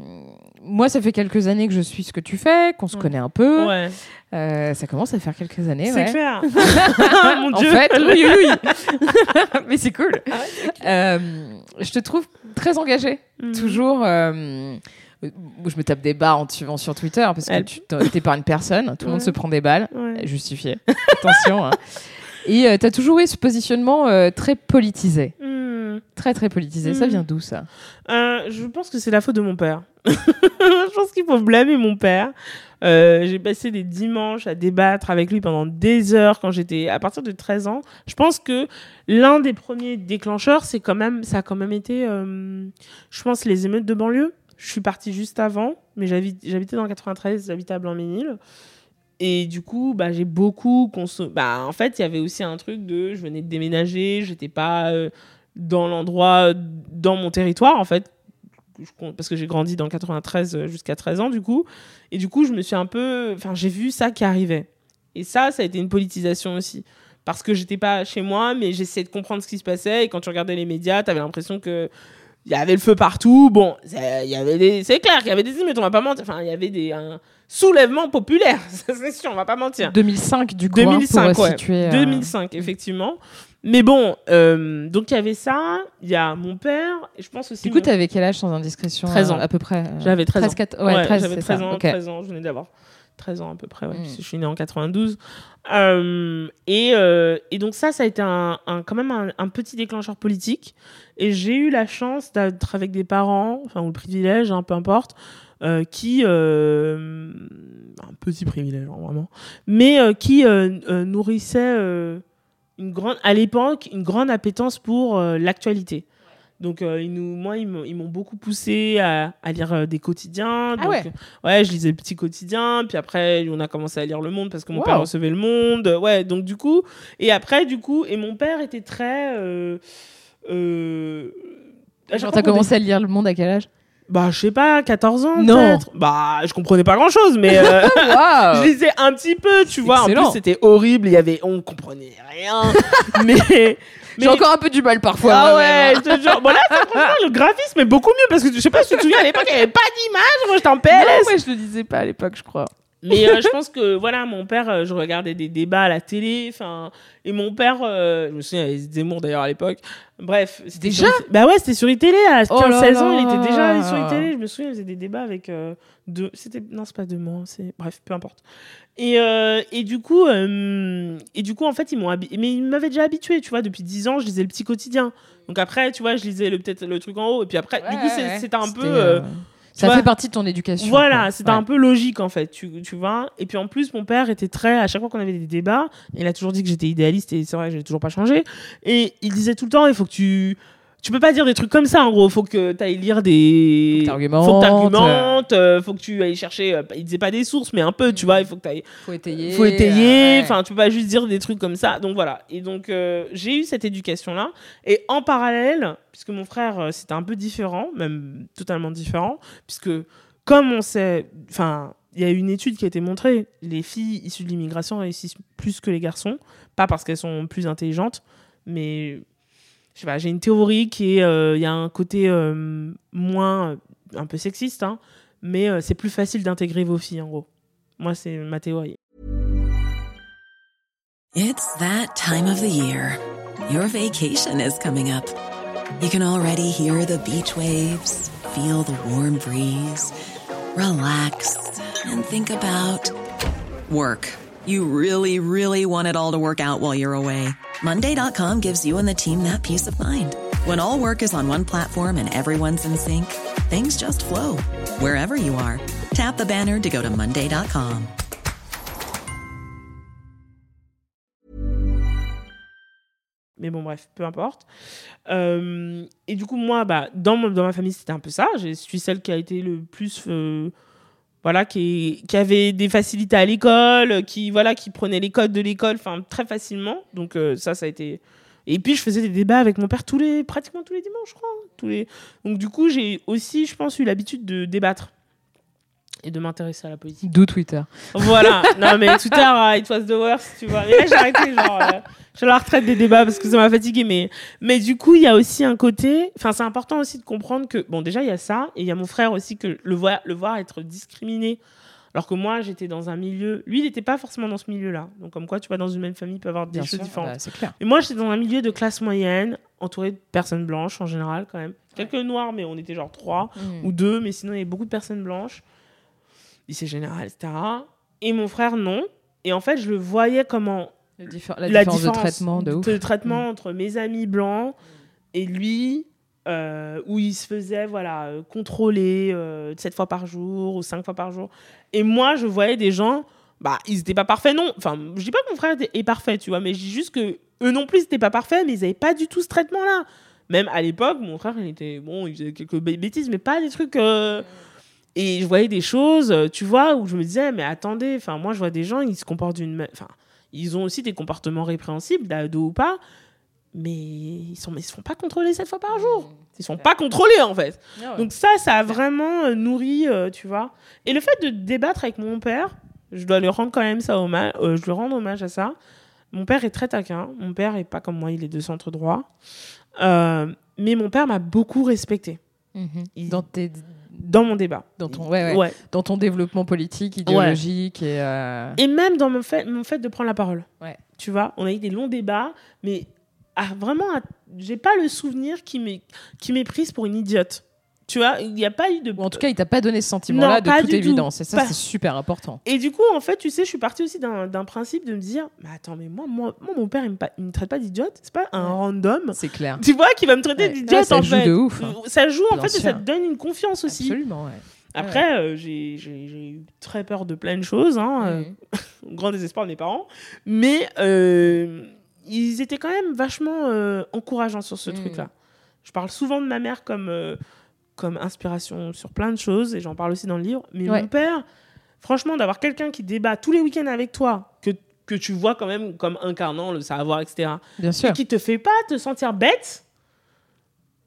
moi, ça fait quelques années que je suis ce que tu fais, qu'on se connaît un peu. ouais Euh, ça commence à faire quelques années. c'est ouais. clair <laughs> mon En dieu fait, oui, oui, oui. <laughs> Mais c'est cool. Ah ouais, Euh, je te trouve très engagée. Mhm. Toujours. euh, je me tape des barres en te suivant sur Twitter parce que tu t'es pas une personne. Tout le monde se prend des balles. Ouais. Justifié. <laughs> Attention. hein. Et tu as toujours eu ce positionnement euh, très politisé. Hmm. Très, très politisé. Ça Mhm. vient d'où, ça? Euh, je pense que c'est la faute de mon père. <laughs> je pense qu'il faut blâmer mon père. Euh, j'ai passé des dimanches à débattre avec lui pendant des heures quand j'étais à partir de 13 ans. Je pense que l'un des premiers déclencheurs, c'est quand même, ça a quand même été, euh, je pense, les émeutes de banlieue. Je suis partie juste avant, mais j'habitais dans le 93, j'habitais à Blanc-Ménil. Et du coup, bah, j'ai beaucoup consommé. Bah, en fait, il y avait aussi un truc de. Je venais de déménager, j'étais pas euh, dans l'endroit, dans mon territoire, en fait. Je Parce que j'ai grandi dans le 93 euh, jusqu'à 13 ans, du coup. Et du coup, je me suis un peu. Enfin, j'ai vu ça qui arrivait. Et ça, ça a été une politisation aussi. Parce que j'étais pas chez moi, mais j'essayais de comprendre ce qui se passait. Et quand tu regardais les médias, tu avais l'impression que. Il y avait le feu partout. Bon, c'est- il y avait des... c'est clair qu'il y avait des émeutes, on va pas mentir. Enfin, il y avait des, un soulèvement populaire, <laughs> c'est sûr, on va pas mentir. 2005, du coup, hein, 2005, pour ouais. situer. euh, 2005, effectivement. Mais bon, euh, donc il y avait ça, il y a mon père, et je pense aussi. Du coup, mon- t'avais quel âge sans indiscrétion 13 ans. euh, À peu près. euh, J'avais 13 ans. 4 ouais, Ouais, 13, j'avais c'est 13 ça. ans, Ok. 13 ans, je venais d'avoir 13 ans à peu près, ouais, parce que je suis née en 92. Euh, et, euh, et donc ça, ça a été un, un- quand même un, un petit déclencheur politique. Et j'ai eu la chance d'être avec des parents, enfin, ou le privilège, hein, peu importe, euh, qui... euh, un petit privilège, hein, vraiment. Mais qui nourrissaient une grande, à l'époque une grande appétence pour euh, l'actualité. Donc, euh, ils nous, moi, ils m'ont beaucoup poussé à, à lire euh, des quotidiens. Ah ouais. ouais, je lisais petit quotidien. Puis après, on a commencé à lire Le Monde parce que mon Wow. père recevait Le Monde. Ouais, donc du coup. Et après, du coup, et mon père était très. Genre, t'as commencé à lire Le Monde à quel âge? Bah, je sais pas, 14 ans Non. peut-être. Bah, je comprenais pas grand chose, mais euh, <laughs> je lisais un petit peu, tu vois. En plus, c'était horrible. Il y avait, on comprenait rien. mais, <laughs> mais J'ai encore un peu du mal parfois. ah ouais, je te jure. Bon là, le <laughs> graphisme est beaucoup mieux parce que je sais pas si tu te souviens à l'époque, il y avait pas d'image. Moi, j'étais en PLS. Non, moi, je le disais pas à l'époque, je crois. Mais euh, je pense que, voilà, mon père, euh, je regardais des débats à la télé. Enfin, et mon père, euh, je me souviens, il y avait Zemmour d'ailleurs à l'époque. Bref. c'était Déjà sur- Bah ouais, c'était sur iTélé. À 15-16 Oh là ans, il était déjà sur iTélé. Je me souviens, il faisait des débats avec deux. C'était... Non, c'est pas deux mois. C'est... Bref, peu importe. Et, et du coup, et du coup, en fait, ils m'ont habi- mais ils m'avaient déjà habitué, tu vois. Depuis 10 ans, je lisais le petit quotidien. Donc après, tu vois, je lisais le, peut-être le truc en haut. Et puis après, du coup, c'était un peu. Ça vois, fait partie de ton éducation. voilà, c'était Ouais. un peu logique en fait, tu, tu vois. Et puis en plus, mon père était très. À chaque fois qu'on avait des débats, il a toujours dit que j'étais idéaliste et c'est vrai, j'ai toujours pas changé. Et il disait tout le temps il faut que tu. Tu peux pas dire des trucs comme ça en gros, faut que tu ailles lire des. Faut que t'argumentes, Faut que t'argumentes, euh, faut que tu ailles chercher. euh, il disait pas des sources, mais un peu, tu vois, il faut que tu ailles Faut étayer. faut étayer euh, enfin tu peux pas juste dire des trucs comme ça donc voilà et donc euh, j'ai eu cette éducation là et en parallèle puisque mon frère euh, c'était un peu différent même totalement différent puisque comme on sait enfin il y a une étude qui a été montrée les filles issues de l'immigration réussissent plus que les garçons pas parce qu'elles sont plus intelligentes mais je sais pas j'ai une théorie qui est euh, il y a un côté euh, moins euh, un peu sexiste hein, mais euh, c'est plus facile d'intégrer vos filles en gros moi c'est ma théorie It's that time of the year. Your vacation is coming up. You can already hear the beach waves, feel the warm breeze, relax, and think about work. You really, really want it all to work out while you're away. Monday.com gives you and the team that peace of mind. When all work is on one platform and everyone's in sync, things just flow wherever you are. Tap the banner to go to Monday.com. Mais bon, bref, peu importe. Euh, et du coup, moi, bah, dans, dans ma famille, c'était un peu ça. Je suis celle qui a été le plus. euh, voilà, qui, qui avait des facilités à l'école, qui, voilà, qui prenait les codes de l'école très facilement. Donc, euh, ça, ça a été. Et puis, je faisais des débats avec mon père tous les, pratiquement tous les dimanches, je crois. Tous les... Donc, du coup, j'ai aussi, je pense, eu l'habitude de débattre et de m'intéresser à la politique. D'où Twitter. Voilà. <laughs> non, mais Twitter, uh, it was the worst, tu vois. Mais là, j'ai arrêté, genre, euh, je la retraite des débats parce que ça m'a fatigué. Mais, mais du coup, il y a aussi un côté. Enfin, c'est important aussi de comprendre que, bon, déjà, il y a ça. Et il y a mon frère aussi que le voir, le voir être discriminé. Alors que moi, j'étais dans un milieu. Lui, il n'était pas forcément dans ce milieu-là. Donc, comme quoi, tu vois, dans une même famille, il peut y avoir des Bien choses sûr, différentes. bah, c'est clair. Et moi, j'étais dans un milieu de classe moyenne, entouré de personnes blanches en général, quand même. Quelques noirs, mais on était genre trois Mm. ou deux, mais sinon il y avait beaucoup de personnes blanches, lycée général, etc. Et mon frère, non. Et en fait, je le voyais comment Le diffé- la, la différence, différence de traitement de ouf. de traitement Mm. entre mes amis blancs et lui, euh, où il se faisait voilà euh, contrôler euh, sept fois par jour ou cinq fois par jour. Et moi, je voyais des gens, bah, ils n'étaient pas parfaits, non. Enfin, je dis pas que mon frère est parfait, tu vois, mais je dis juste que eux non plus, ils n'étaient pas parfaits, mais ils n'avaient pas du tout ce traitement-là. Même à l'époque, mon frère, il était bon, il faisait quelques bê- bêtises, mais pas des trucs. euh, Et je voyais des choses, euh, tu vois, où je me disais, mais attendez, enfin, moi, je vois des gens, ils se comportent d'une. Enfin, ils ont aussi des comportements répréhensibles, d'ado ou pas, mais ils sont, mais ils se font pas contrôler sept fois par jour. Ils sont pas contrôlés, en fait. Donc ça, ça a vraiment euh, nourri, euh, tu vois. Et le fait de débattre avec mon père, je dois lui rendre quand même ça hommage, euh, je lui rends hommage à ça. Mon père est très taquin. Mon père est pas comme moi, il est de centre droit. Euh, mais mon père m'a beaucoup respecté Mhm. Il- Dans, tes- dans mon débat. dans, ton, ouais, ouais. Ouais. dans ton développement politique, idéologique et. euh, Et même dans mon fait, mon fait de prendre la parole. Ouais. Tu vois, on a eu des longs débats, mais ah, vraiment, j'ai pas le souvenir qui m'est prise pour une idiote. Tu vois, il n'y a pas eu de. Ou en tout cas, il t'a pas donné ce sentiment-là de toute du tout. évidence. Et ça, Pas- c'est super important. Et du coup, en fait, tu sais, je suis partie aussi d'un principe de me dire, mais attends, mais moi, moi, moi mon père, il me, il me traite pas d'idiote. C'est pas un Ouais. random. C'est clair. Tu vois, qui va me traiter Ouais. d'idiote Ouais, ça en joue fait. de ouf, hein. Ça joue en fait et ça te donne une confiance aussi. Absolument, ouais. Après, euh, j'ai eu très peur de plein de choses, hein, euh, <laughs> grand désespoir de mes parents. Mais euh, ils étaient quand même vachement euh, encourageants sur ce Mhm. truc-là. Je parle souvent de ma mère comme, comme inspiration sur plein de choses, et j'en parle aussi dans le livre. Mais Ouais. mon père, franchement, d'avoir quelqu'un qui débat tous les week-ends avec toi, que, que tu vois quand même comme incarnant le savoir, etc., Bien et sûr. qui te fait pas te sentir bête,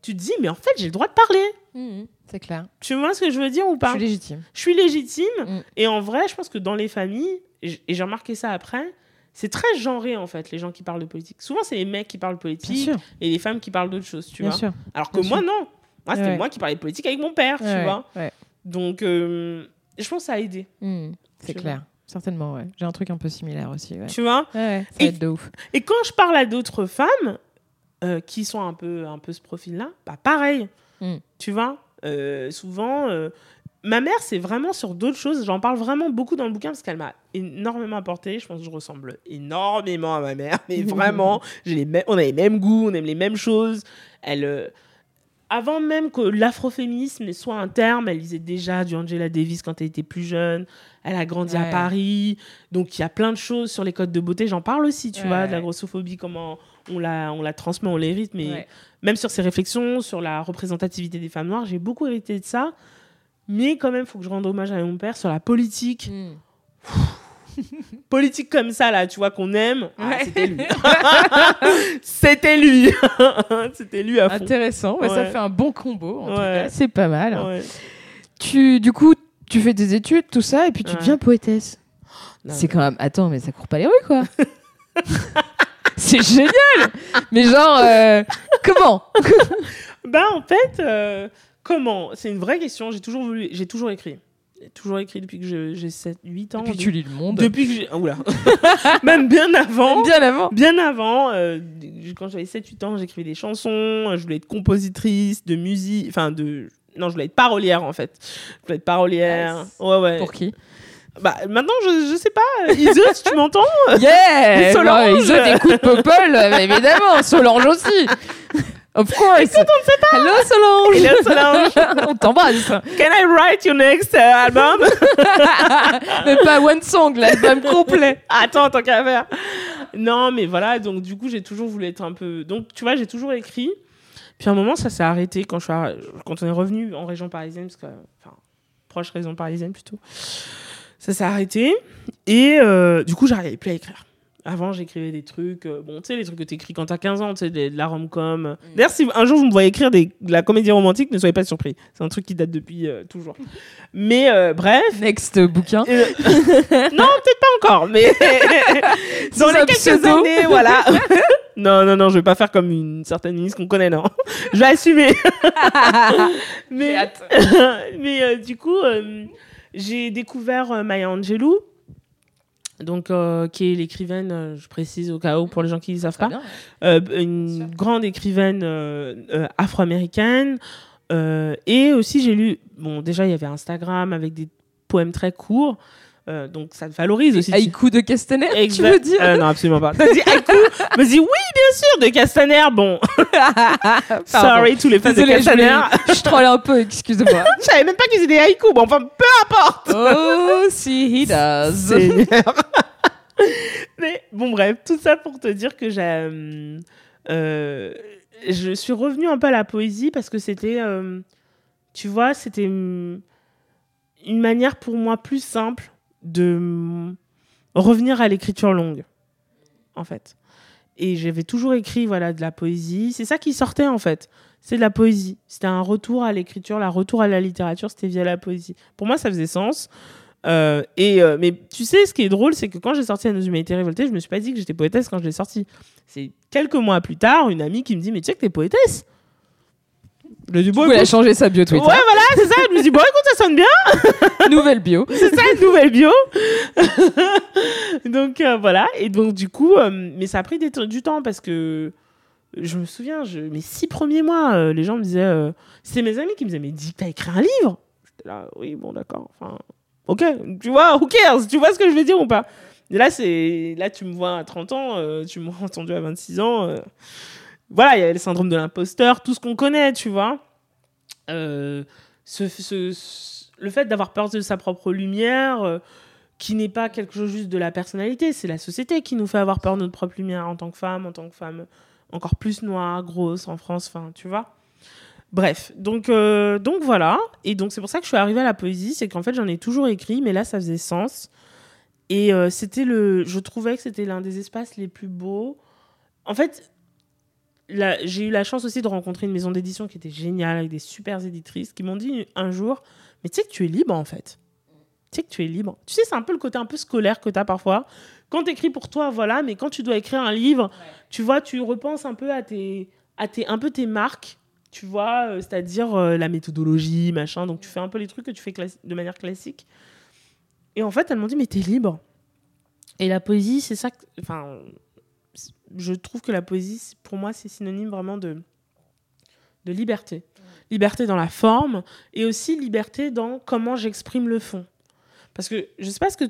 tu te dis, mais en fait, j'ai le droit de parler. Mhm. C'est clair. Tu vois ce que je veux dire ou Je pas suis légitime. je suis légitime. Mm. Et en vrai, je pense que dans les familles, et j'ai remarqué ça après, c'est très genré en fait, les gens qui parlent de politique. Souvent, c'est les mecs qui parlent de politique et les femmes qui parlent d'autres choses, tu Bien vois? sûr. Alors que Bien moi, sûr. non. Moi, c'était Ouais. moi qui parlais de politique avec mon père, tu vois. ouais. Donc, euh, je pense que ça a aidé. Mhm. C'est clair. Certainement, ouais. J'ai un truc un peu similaire aussi. Tu vois Ça être de ouf. Et quand je parle à d'autres femmes euh, qui sont un peu, un peu ce profil-là, bah pareil. Mm. Tu vois Euh, Souvent, ma mère, c'est vraiment sur d'autres choses. J'en parle vraiment beaucoup dans le bouquin parce qu'elle m'a énormément apporté. Je pense que je ressemble énormément à ma mère. Mais <laughs> vraiment, j'ai les on a les mêmes goûts, on aime les mêmes choses. Elle. Avant même que l'afroféminisme soit un terme, elle lisait déjà du Angela Davis quand elle était plus jeune. Elle a grandi à. Paris. Donc, il y a plein de choses sur les codes de beauté. J'en parle aussi, tu Ouais, vois, de la grossophobie, comment on la, on la transmet, on l'hérite. Mais Ouais. même sur ces réflexions, sur la représentativité des femmes noires, j'ai beaucoup hérité de ça. Mais quand même, il faut que je rende hommage à mon père sur la politique. Mm. Politique comme ça, là, tu vois, qu'on aime. Ah, Ouais. c'était lui. <laughs> c'était lui. <laughs> c'était lui à fond. Intéressant. Ouais, Ça fait un bon combo. C'est pas mal. Tu, du coup, tu fais des études, tout ça, et puis tu deviens poétesse. <gasps> C'est quand même. Attends, mais ça court pas les rues, quoi. <laughs> c'est génial. Mais genre, euh, comment? Bah en fait, euh, comment? C'est une vraie question. J'ai toujours voulu, j'ai toujours écrit. Toujours écrit depuis que j'ai 7, 8 ans. Puis tu lis le monde. Depuis que j'ai... ah, Oula. <laughs> <laughs> Même bien avant. Bien avant. Bien avant, euh, quand j'avais 7-8 ans, j'écrivais des chansons, je voulais être compositrice de musique, enfin de... Non, je voulais être parolière en fait. Je voulais être parolière. Ouais, ouais. Pour qui? Bah, maintenant, je, je sais pas. <laughs> Iso, si tu m'entends? Yeah Solange. De popole, euh, évidemment. Solange aussi. Of course. Hello Solange. Hello, Solange. <laughs> On t'embrasse. Can I write your next uh, album? <laughs> Mais pas one song, l'album <laughs> complet. Attends, tant qu'à faire. Non, mais voilà, donc du coup, j'ai toujours voulu être un peu. Donc, tu vois, j'ai toujours écrit. Puis à un moment, ça s'est arrêté quand, je suis quand on est revenu en région parisienne, parce que. Enfin, proche région parisienne plutôt. Ça s'est arrêté. Et euh, du coup, j'arrivais plus à écrire. Avant, j'écrivais des trucs, euh, bon, tu sais, les trucs que tu écris quand t'as 15 ans, tu sais, de, de la rom-com. D'ailleurs, si un jour vous me voyez écrire des, de la comédie romantique, ne soyez pas surpris. C'est un truc qui date depuis euh, toujours. Mais euh, bref. Next bouquin. Euh, <laughs> non, peut-être pas encore, mais <laughs> dans les quelques pseudo. années, voilà. <laughs> non, non, non, je vais pas faire comme une certaine ministre qu'on connaît, non. je vais assumer. mais mais euh, du coup, euh, j'ai découvert euh, Maya Angelou, donc euh, qui est l'écrivaine, euh, je précise au cas où pour les gens qui ne savent pas, bien. euh, une grande écrivaine euh, afro-américaine. Et aussi, j'ai lu, bon, déjà, il y avait Instagram avec des poèmes très courts. Euh, donc, ça te valorise aussi. Haïku de Castaner, tu veux dire Euh, Non, absolument pas. <laughs> T'as dit haïku Je me dis oui, bien sûr, de Castaner. Bon, <laughs> sorry, tous les fans Désolée, de je, Castaner. voulais- je troll un peu, excuse-moi. <laughs> Je savais même pas qu'ils étaient haïkus. Bon, enfin, peu importe. oh, si he does. Seigneur. Mais bon, bref, tout ça pour te dire que j'ai. euh, je suis revenue un peu à la poésie parce que c'était. tu vois, c'était une manière pour moi plus simple de revenir à l'écriture longue, en fait. Et j'avais toujours écrit voilà, de la poésie. C'est ça qui sortait, en fait. C'est de la poésie. C'était un retour à l'écriture, la retour à la littérature, c'était via la poésie. Pour moi, ça faisait sens. Euh, et euh, mais tu sais, ce qui est drôle, c'est que quand j'ai sorti La Nos Humanités Révoltées, je me suis pas dit que j'étais poétesse quand je l'ai sorti. C'est quelques mois plus tard, une amie qui me dit Mais tu sais que t'es poétesse Du coup, elle a changé sa bio Ouais, Twitter. voilà, c'est ça. Je me dis Bon, écoute, ça sonne bien. <laughs> Nouvelle bio. C'est ça, une nouvelle bio. donc euh, voilà. Et donc, du coup, euh, mais ça a pris des- du temps parce que je me souviens, je, mes six premiers mois, euh, les gens me disaient. C'était mes amis qui me disaient Mais dis que t'as écrit un livre J'étais là, oui, bon, d'accord. Enfin, ok, tu vois, who cares Tu vois ce que je veux dire ou pas? Et là, c'est là, tu me vois à 30 ans, tu m'as <laughs> entendu à 26 ans. Voilà, il y a le syndrome de l'imposteur, tout ce qu'on connaît, tu vois. Euh, le fait d'avoir peur de sa propre lumière, euh, qui n'est pas quelque chose juste de la personnalité, c'est la société qui nous fait avoir peur de notre propre lumière en tant que femme, en tant que femme encore plus noire, grosse en France, enfin, tu vois. Bref, donc, euh, donc voilà. Et donc c'est pour ça que je suis arrivée à la poésie, c'est qu'en fait j'en ai toujours écrit, mais là ça faisait sens. Et c'était le, je trouvais que c'était l'un des espaces les plus beaux. En fait, j'ai eu la chance aussi de rencontrer une maison d'édition qui était géniale, avec des super éditrices, qui m'ont dit un jour, mais tu sais que tu es libre en fait. Tu sais que tu es libre. Tu sais, c'est un peu le côté un peu scolaire que tu as parfois. Quand tu écris pour toi, voilà, mais quand tu dois écrire un livre, tu vois, tu repenses un peu à tes, à tes, un peu tes marques, tu vois, euh, c'est-à-dire euh, la méthodologie, machin. Donc tu fais un peu les trucs que tu fais de manière classique. Et en fait, elles m'ont dit, mais t'es libre. Et la poésie, c'est ça. Enfin, je trouve que la poésie, pour moi, c'est synonyme vraiment de, de liberté. Liberté dans la forme et aussi liberté dans comment j'exprime le fond. Parce que je sais pas ce que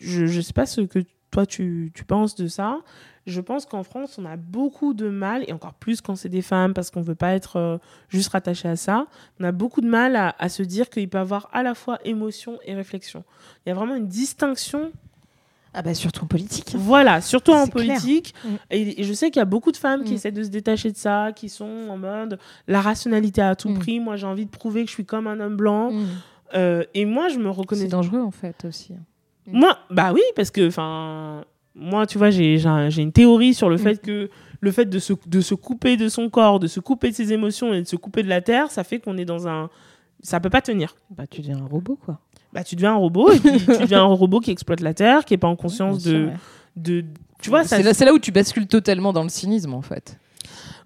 je, je sais pas ce que toi tu, tu penses de ça. Je pense qu'en France, on a beaucoup de mal, et encore plus quand c'est des femmes, parce qu'on ne veut pas être euh, juste rattaché à ça, on a beaucoup de mal à, à se dire qu'il peut y avoir à la fois émotion et réflexion. Il y a vraiment une distinction ah bah surtout en politique. Voilà, surtout en politique. Mm. Et, et je sais qu'il y a beaucoup de femmes qui Mm. essaient de se détacher de ça, qui sont en mode la rationalité à tout Mm. prix. Moi, j'ai envie de prouver que je suis comme un homme blanc. Euh, et moi, je me reconnais. C'est dangereux en fait aussi. Moi, bah oui, parce que, enfin, moi, tu vois, j'ai j'ai un- j'ai une théorie sur le fait que le fait de se, de se couper de son corps, de se couper de ses émotions et de se couper de la terre, ça fait qu'on est dans un. Ça peut pas tenir. Bah tu deviens un robot quoi. Bah, tu deviens un robot et puis tu deviens un robot qui exploite la terre, qui est pas en conscience de, de. Tu vois, ça, c'est là, c'est là où tu bascules totalement dans le cynisme en fait.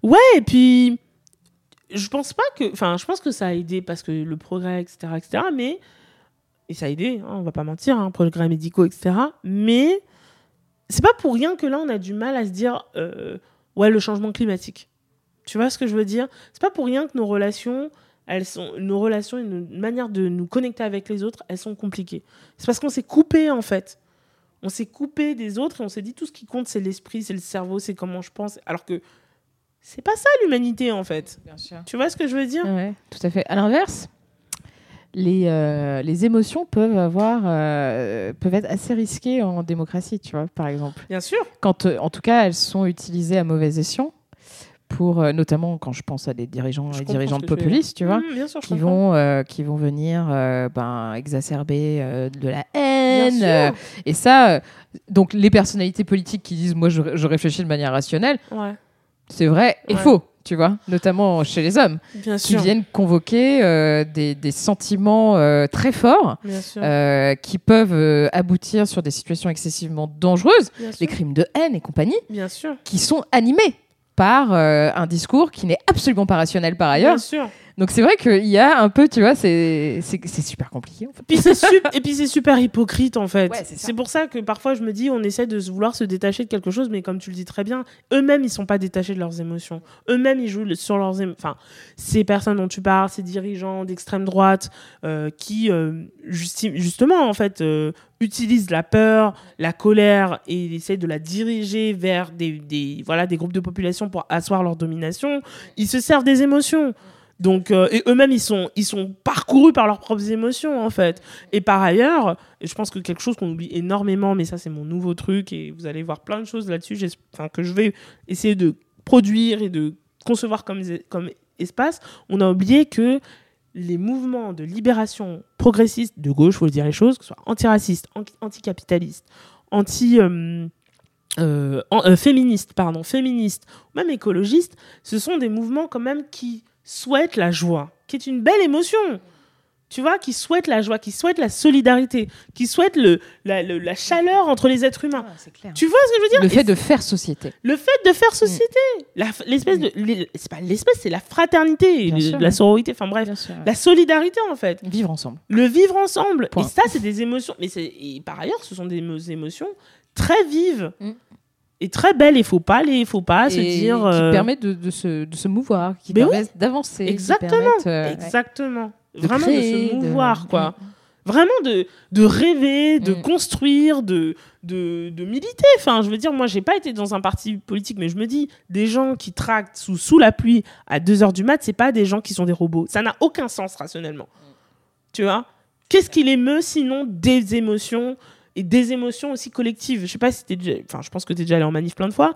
Ouais, et puis je pense pas que, enfin, je pense que ça a aidé parce que le progrès, etc., etc. Mais et ça a aidé, hein, on va pas mentir, hein, progrès médicaux, etc. Mais c'est pas pour rien que là on a du mal à se dire, euh, ouais, le changement climatique. Tu vois ce que je veux dire? C'est pas pour rien que nos relations, elles sont, nos relations et nos manières de nous connecter avec les autres, elles sont compliquées. C'est parce qu'on s'est coupé en fait. On s'est coupé des autres et on s'est dit tout ce qui compte c'est l'esprit, c'est le cerveau, c'est comment je pense. Alors que c'est pas ça l'humanité en fait. Bien sûr. Tu vois ce que je veux dire? Ouais, tout à fait. À l'inverse, les, euh, les émotions peuvent avoir euh, peuvent être assez risquées en démocratie, tu vois, par exemple. Bien sûr. Quand, euh, en tout cas, elles sont utilisées à mauvais escient, pour euh, notamment quand je pense à des dirigeants et dirigeantes populistes, tu vois. Mmh, sûr, qui vont, euh, qui vont venir euh, ben, exacerber de la haine. et ça, donc les personnalités politiques qui disent moi je, je réfléchis de manière rationnelle, Ouais, c'est vrai et Ouais. faux, tu vois, notamment chez les hommes, bien qui sûr. viennent convoquer des, des sentiments très forts. Qui peuvent aboutir sur des situations excessivement dangereuses, les crimes de haine et compagnie, Bien sûr. qui sont animés par euh, un discours qui n'est absolument pas rationnel par ailleurs. Donc c'est vrai qu'il y a un peu, tu vois, c'est super compliqué en fait. Puis c'est sup- et puis c'est super hypocrite en fait. Ouais, c'est pour ça que parfois je me dis on essaie de se vouloir se détacher de quelque chose, mais comme tu le dis très bien, eux-mêmes ils sont pas détachés de leurs émotions. Eux-mêmes ils jouent sur leurs émotions. Enfin, ces personnes dont tu parles, ces dirigeants d'extrême droite euh, qui euh, justement en fait euh, utilisent la peur, la colère et essaient de la diriger vers des, des voilà des groupes de population pour asseoir leur domination. Ils se servent des émotions. Donc, euh, et eux-mêmes, ils sont, ils sont parcourus par leurs propres émotions, en fait. Et par ailleurs, et je pense que quelque chose qu'on oublie énormément, mais ça, c'est mon nouveau truc, et vous allez voir plein de choses là-dessus, que je vais essayer de produire et de concevoir comme, comme espace, on a oublié que les mouvements de libération progressiste de gauche, faut le dire les choses, que ce soit antiracistes, an- anticapitalistes, anti... euh, euh, euh, féministes, pardon, féministes, ou même écologistes, ce sont des mouvements quand même qui souhaitent la joie, qui est une belle émotion. Tu vois, qui souhaitent la joie, qui souhaitent la solidarité, qui souhaitent le, la, le- la chaleur entre les êtres humains. c'est clair. Tu vois ce que je veux dire? Le fait de faire société. le fait de faire société, La- l'espèce de, c'est pas l'espèce, c'est la fraternité, Bien le- sûr. la sororité, enfin bref, la solidarité en fait, Vivre ensemble. le vivre ensemble. Point. Et ça, c'est des émotions. Mais c'est et par ailleurs, ce sont des émo- émotions très vives Mm. Et très belles. Il faut pas les, faut pas se Et dire. qui euh, permet de, de se, de se mouvoir, qui Mais oui. permet d'avancer. qui Exactement. euh, ouais, Exactement. de Vraiment créer, de se de- mouvoir, quoi. Mm. Vraiment de, de rêver, de Mm. construire, de, de, de militer. Enfin, je veux dire, moi, j'ai pas été dans un parti politique, mais je me dis, des gens qui tractent sous, sous la pluie à 2h du mat, c'est pas des gens qui sont des robots. Ça n'a aucun sens rationnellement. Tu vois? Qu'est-ce qui les meut sinon des émotions et des émotions aussi collectives Je sais pas si t'es déjà... Enfin, je pense que tu es déjà allé en manif plein de fois.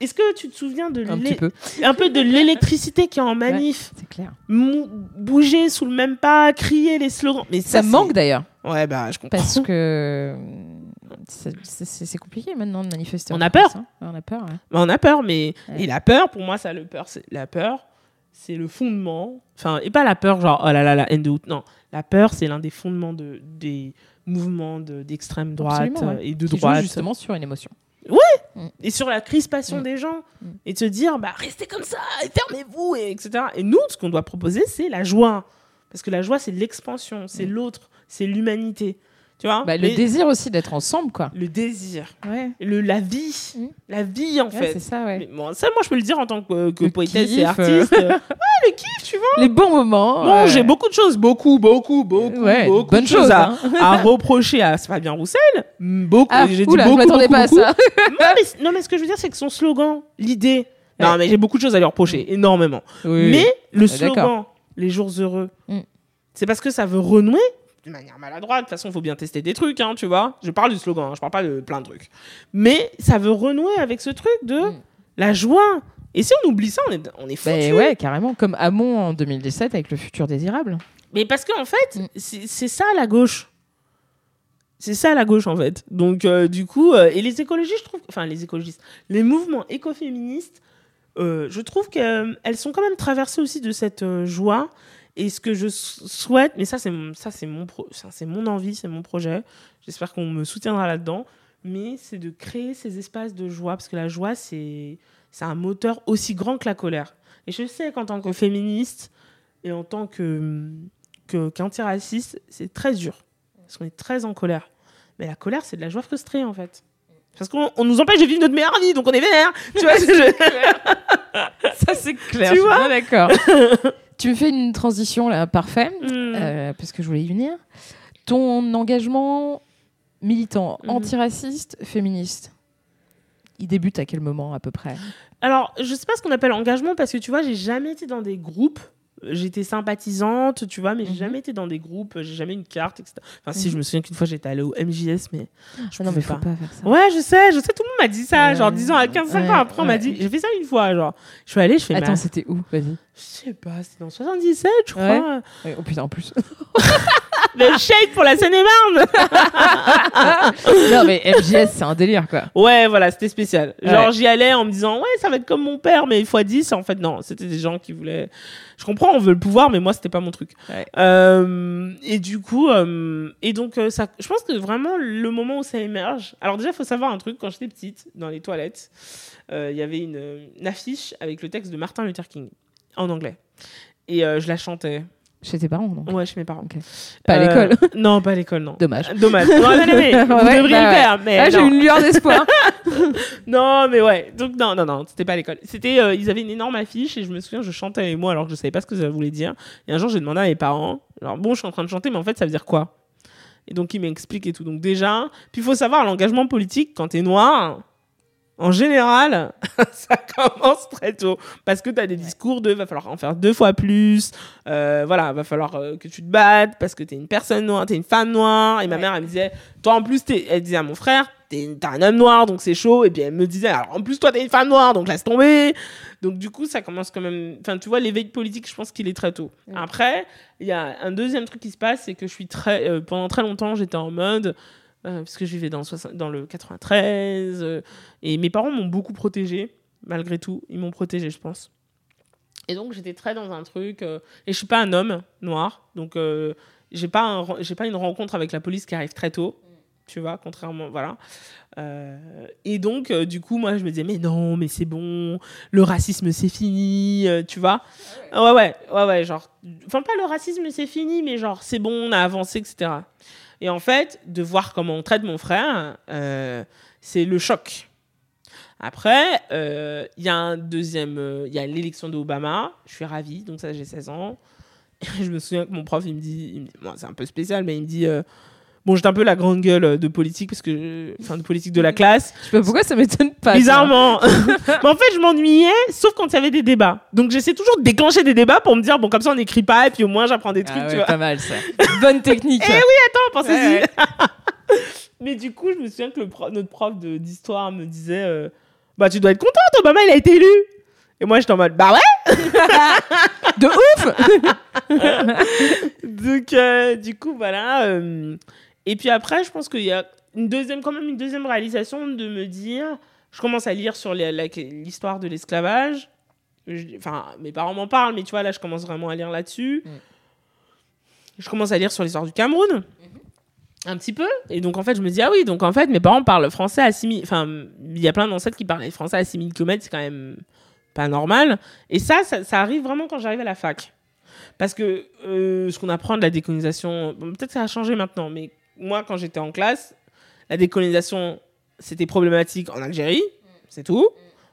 Est-ce que tu te souviens de Un petit peu, un peu de l'électricité qui est en manif? C'est clair. mou- bouger sous le même pas, crier les slogans. Mais Ça, ça, manque d'ailleurs, Ouais, bah, je comprends. parce que <laughs> c'est- compliqué maintenant de manifester. On a peur. hein. On a peur, ouais. Bah, on a peur, mais. Ouais. Et la peur, pour moi, ça, le peur, c'est la peur, c'est le fondement. Enfin, et pas la peur, genre, oh là là, la haine de haute. Non. La peur, c'est l'un des fondements de, des mouvements de- d'extrême droite Absolument, ouais. et de Qui droite. justement sur une émotion. et sur la crispation Mm. des gens Mm. et de se dire bah restez comme ça et fermez-vous et etc et nous ce qu'on doit proposer c'est la joie parce que la joie c'est l'expansion c'est Mm. l'autre c'est l'humanité Tu vois bah, Le désir aussi d'être ensemble, quoi. Le désir. Ouais. Le, la vie. Mmh. La vie, en fait. C'est ça, ouais. bon, ça, moi, je peux le dire en tant que, que poétesse et artiste. <laughs> ouais, le kiff, tu vois. Les bons moments. Bon, j'ai beaucoup de choses, beaucoup, beaucoup, beaucoup, beaucoup bonnes de choses, à, hein. <laughs> à, reprocher à Fabien Roussel. Beaucoup. Ah, j'ai dit oula, beaucoup, je m'attendais pas beaucoup. à ça. <laughs> non, mais, non, mais ce que je veux dire, c'est que son slogan, l'idée. Non, mais j'ai beaucoup de choses à lui reprocher, énormément. Oui. Mais le slogan, les jours heureux, Mm. c'est parce que ça veut renouer de manière maladroite. De toute façon, il faut bien tester des trucs, hein, tu vois. Je parle du slogan, hein, je parle pas de plein de trucs. Mais ça veut renouer avec ce truc de Mm. la joie. Et si on oublie ça, on est, on est foutu. Bah ouais, carrément. Comme Hamon en 2017 avec le futur désirable. Mais parce qu'en en fait, Mm. c'est ça la gauche. C'est ça la gauche en fait. Donc euh, du coup, euh, et les écologistes, je trouve, enfin les écologistes, les mouvements écoféministes, euh, je trouve qu'elles sont quand même traversées aussi de cette joie. Et ce que je sou- souhaite, mais ça c'est mon- ça c'est mon c'est mon envie, c'est mon projet. J'espère qu'on me soutiendra là-dedans. Mais c'est de créer ces espaces de joie parce que la joie c'est c'est un moteur aussi grand que la colère. Et je sais qu'en tant que féministe et en tant que que- qu'antiraciste, c'est très dur. Parce qu'on est très en colère. Mais la colère, c'est de la joie frustrée, en fait. Parce qu'on on nous empêche de vivre notre meilleure vie, donc on est vénère. Tu vois je- <laughs> Ça, c'est clair. Tu je suis vois? d'accord. <laughs> tu me fais une transition là, parfaite, Mm. euh, parce que je voulais y venir. Ton engagement militant, Mhm. antiraciste, féministe, il débute à quel moment à peu près? Alors, je sais pas ce qu'on appelle engagement, parce que tu vois, j'ai jamais été dans des groupes. J'étais sympathisante, tu vois, mais j'ai Mhm. jamais été dans des groupes, j'ai jamais une carte, etc. Enfin, si, Mhm. je me souviens qu'une fois, j'étais allée au MJS, mais je Ah non, mais pouvais faut pas. pas faire ça. Ouais, je sais, je sais, tout le monde m'a dit ça, Ouais. genre, disons, à 15-5 ans Ouais, après, on m'a dit, j'ai fait ça une fois, genre. Je suis allée, je fais, Attends, c'était où Vas-y? je sais pas, c'était dans 77, je crois. Ouais, Oh putain, en plus. <laughs> Le shade pour la Seine-et-Marne <laughs> non, mais MJS, c'est un délire, quoi. Ouais, voilà, c'était spécial. Genre, j'y allais en me disant, ouais, ça va être comme mon père, mais fois 10. En fait, non, c'était des gens qui voulaient. Je comprends, on veut le pouvoir, mais moi, c'était pas mon truc. Ouais. Euh, et du coup, euh, et donc, euh, ça, je pense que vraiment, le moment où ça émerge. Alors, déjà, il faut savoir un truc, quand j'étais petite, dans les toilettes, il y avait une, une affiche avec le texte de Martin Luther King, en anglais. Et je la chantais. Chez tes parents, non Ouais, chez mes parents. Pas à Euh, l'école. Non, pas à l'école, non. Dommage. Dommage. Non, mais <laughs> vous Ouais, devriez bah le ouais. faire. Mais j'ai une lueur d'espoir. <laughs> <laughs> Non, mais ouais. Donc, non, non, non, c'était pas à l'école. C'était, euh, ils avaient une énorme affiche et je me souviens, je chantais avec moi alors que je savais pas ce que ça voulait dire. Et un jour, j'ai demandé à mes parents, alors bon, je suis en train de chanter, mais en fait, ça veut dire quoi? Et donc, ils m'expliquent et tout. Donc, déjà, puis il faut savoir, l'engagement politique, quand t'es noir, en général, <laughs> ça commence très tôt. Parce que t'as des discours de va falloir en faire deux fois plus, euh, voilà, va falloir euh, que tu te battes parce que t'es une personne noire, t'es une femme noire. Et ma Ouais. mère, elle me disait, toi en plus, elle disait à mon frère, t'es t'es un homme noir, donc c'est chaud. Et puis elle me disait, alors en plus, toi, t'es une femme noire, donc laisse tomber. Donc du coup, ça commence quand même. Enfin, tu vois, l'éveil politique, je pense qu'il est très tôt. Ouais. Après, il y a un deuxième truc qui se passe, c'est que je suis très. euh, pendant très longtemps, j'étais en mode. Euh, parce que je vivais dans, le soixante- dans le 93. euh, et mes parents m'ont beaucoup protégée, malgré tout. Ils m'ont protégée, je pense. Et donc, j'étais très dans un truc. euh, et je suis pas un homme noir. Donc, j'ai pas, j'ai pas une rencontre avec la police qui arrive très tôt. Tu vois, contrairement. Voilà. Euh, et donc, euh, du coup, moi, je me disais, mais non, mais c'est bon, le racisme, c'est fini, euh, tu vois. Ouais, ouais, ouais, ouais, genre. Enfin, pas le racisme, c'est fini, mais genre, c'est bon, on a avancé, etc. Et en fait, de voir comment on traite mon frère, euh, c'est le choc. Après, euh, il y a un deuxième. euh, Il y a l'élection d'Obama. Je suis ravie, donc ça, j'ai 16 ans. <laughs> Je me souviens que mon prof, il me dit. c'est un peu spécial, mais il me dit. Bon, j'étais un peu la grande gueule euh, de politique, parce que. Enfin, de politique de la classe. Je sais pas pourquoi ça m'étonne pas. Bizarrement. <laughs> mais en fait, je m'ennuyais, sauf quand il y avait des débats. Donc, j'essaie toujours de déclencher des débats pour me dire, bon, comme ça, on n'écrit pas, et puis au moins, j'apprends des trucs, Ah tu vois. pas mal ça. Bonne technique. <laughs> Eh Attends, pensez-y. Ouais, <laughs> Mais du coup, je me souviens que le notre prof d'histoire me disait euh, Bah, tu dois être contente, Obama, il a été élu. Et moi, j'étais en mode Bah ouais De ouf Donc, euh, du coup, voilà. euh, Et puis après, je pense qu'il y a une deuxième, quand même une deuxième réalisation de me dire Je commence à lire sur l'histoire de l'esclavage. Enfin, mes parents m'en parlent, mais tu vois, là, je commence vraiment à lire là-dessus. Mm. Je commence à lire sur l'histoire du Cameroun. Un petit peu. Et donc, en fait, je me dis, ah oui, donc en fait, mes parents parlent français à 6000. Enfin, il y a plein d'ancêtres qui parlaient français à 6000 km, c'est quand même pas normal. Et ça, ça, ça arrive vraiment quand j'arrive à la fac. Parce que euh, ce qu'on apprend de la décolonisation, bon, peut-être ça a changé maintenant, mais moi, quand j'étais en classe, la décolonisation, c'était problématique en Algérie, c'est tout.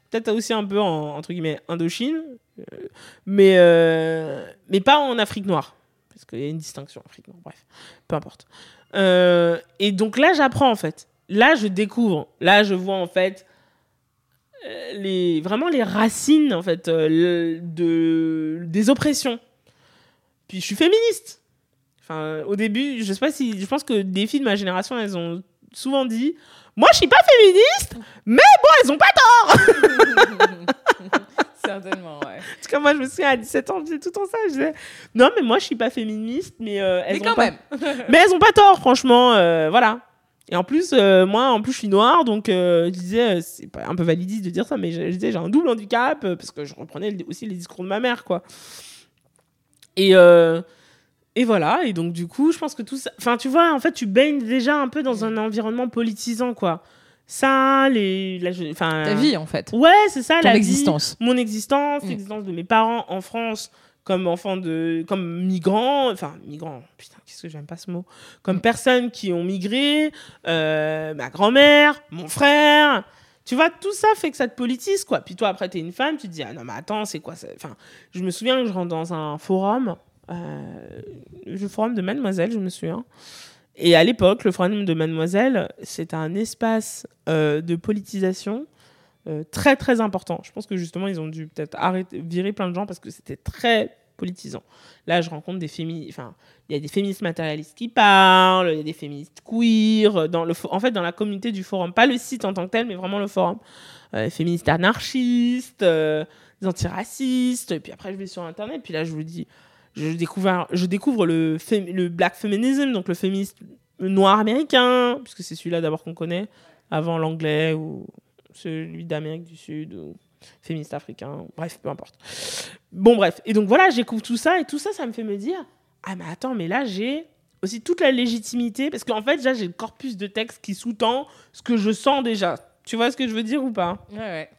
Peut-être aussi un peu en, entre guillemets, Indochine, euh, mais, euh, mais pas en Afrique noire. Parce qu'il y a une distinction Afrique noire, bref, peu importe. Euh, et donc là, j'apprends en fait. Là, je découvre. Là, je vois en fait les, vraiment les racines en fait de, des oppressions. Puis je suis féministe. Enfin, au début, je sais pas si. Je pense que des filles de ma génération, elles ont souvent dit Moi, je suis pas féministe, mais bon, elles ont pas tort <laughs> Certainement, ouais. En tout cas, moi, je me souviens à 17 ans, je disais tout temps ça. Je disais Non, mais moi, je suis pas féministe, mais euh, elles mais ont quand pas... même. <laughs> mais elles ont pas tort, franchement. euh, voilà. Et en plus, euh, moi, en plus, je suis noire, donc euh, je disais, euh, c'est un peu validiste de dire ça, mais je, je disais, j'ai un double handicap, parce que je reprenais aussi les discours de ma mère, quoi. Et, et voilà, et donc du coup, je pense que tout ça. Enfin, tu vois, en fait, tu baignes déjà un peu dans un environnement politisant, quoi. Ça, les. la- Enfin, Ta vie, en fait. Ouais, c'est ça, Ton la vie, existence. mon existence, Mm. l'existence de mes parents en France comme enfants de comme migrants enfin migrants putain qu'est-ce que j'aime pas ce mot? Comme Mm. personnes qui ont migré euh, ma grand-mère mon frère tu vois tout ça fait que ça te politise quoi puis toi après t'es une femme tu te dis ah non mais attends c'est quoi ça? Enfin je me souviens que je rentre dans un forum le forum de Mademoiselle je me souviens et à l'époque le forum de Mademoiselle c'était un espace euh, de politisation euh, très très important. Je pense que justement ils ont dû peut-être virer plein de gens parce que c'était très politisant. Là, je rencontre des féministes, enfin, il y a des féministes matérialistes qui parlent, il y a des féministes queer en fait, dans la communauté du forum, pas le site en tant que tel, mais vraiment le forum. Euh, féministes anarchistes, euh, antiracistes. Et puis après, je vais sur internet, puis là, je vous dis, je découvre, je découvre le, black feminism, donc le féministe noir américain, puisque c'est celui-là d'abord qu'on connaît, avant l'anglais ou celui d'Amérique du Sud ou féministe africain, bref, peu importe. Bon, bref. Et donc voilà, j'écoute tout ça et tout ça, ça me fait me dire Ah, mais attends, mais là, j'ai aussi toute la légitimité parce qu'en fait, là, j'ai le corpus de texte qui sous-tend ce que je sens déjà. Tu vois ce que je veux dire ou pas? Ouais, ouais.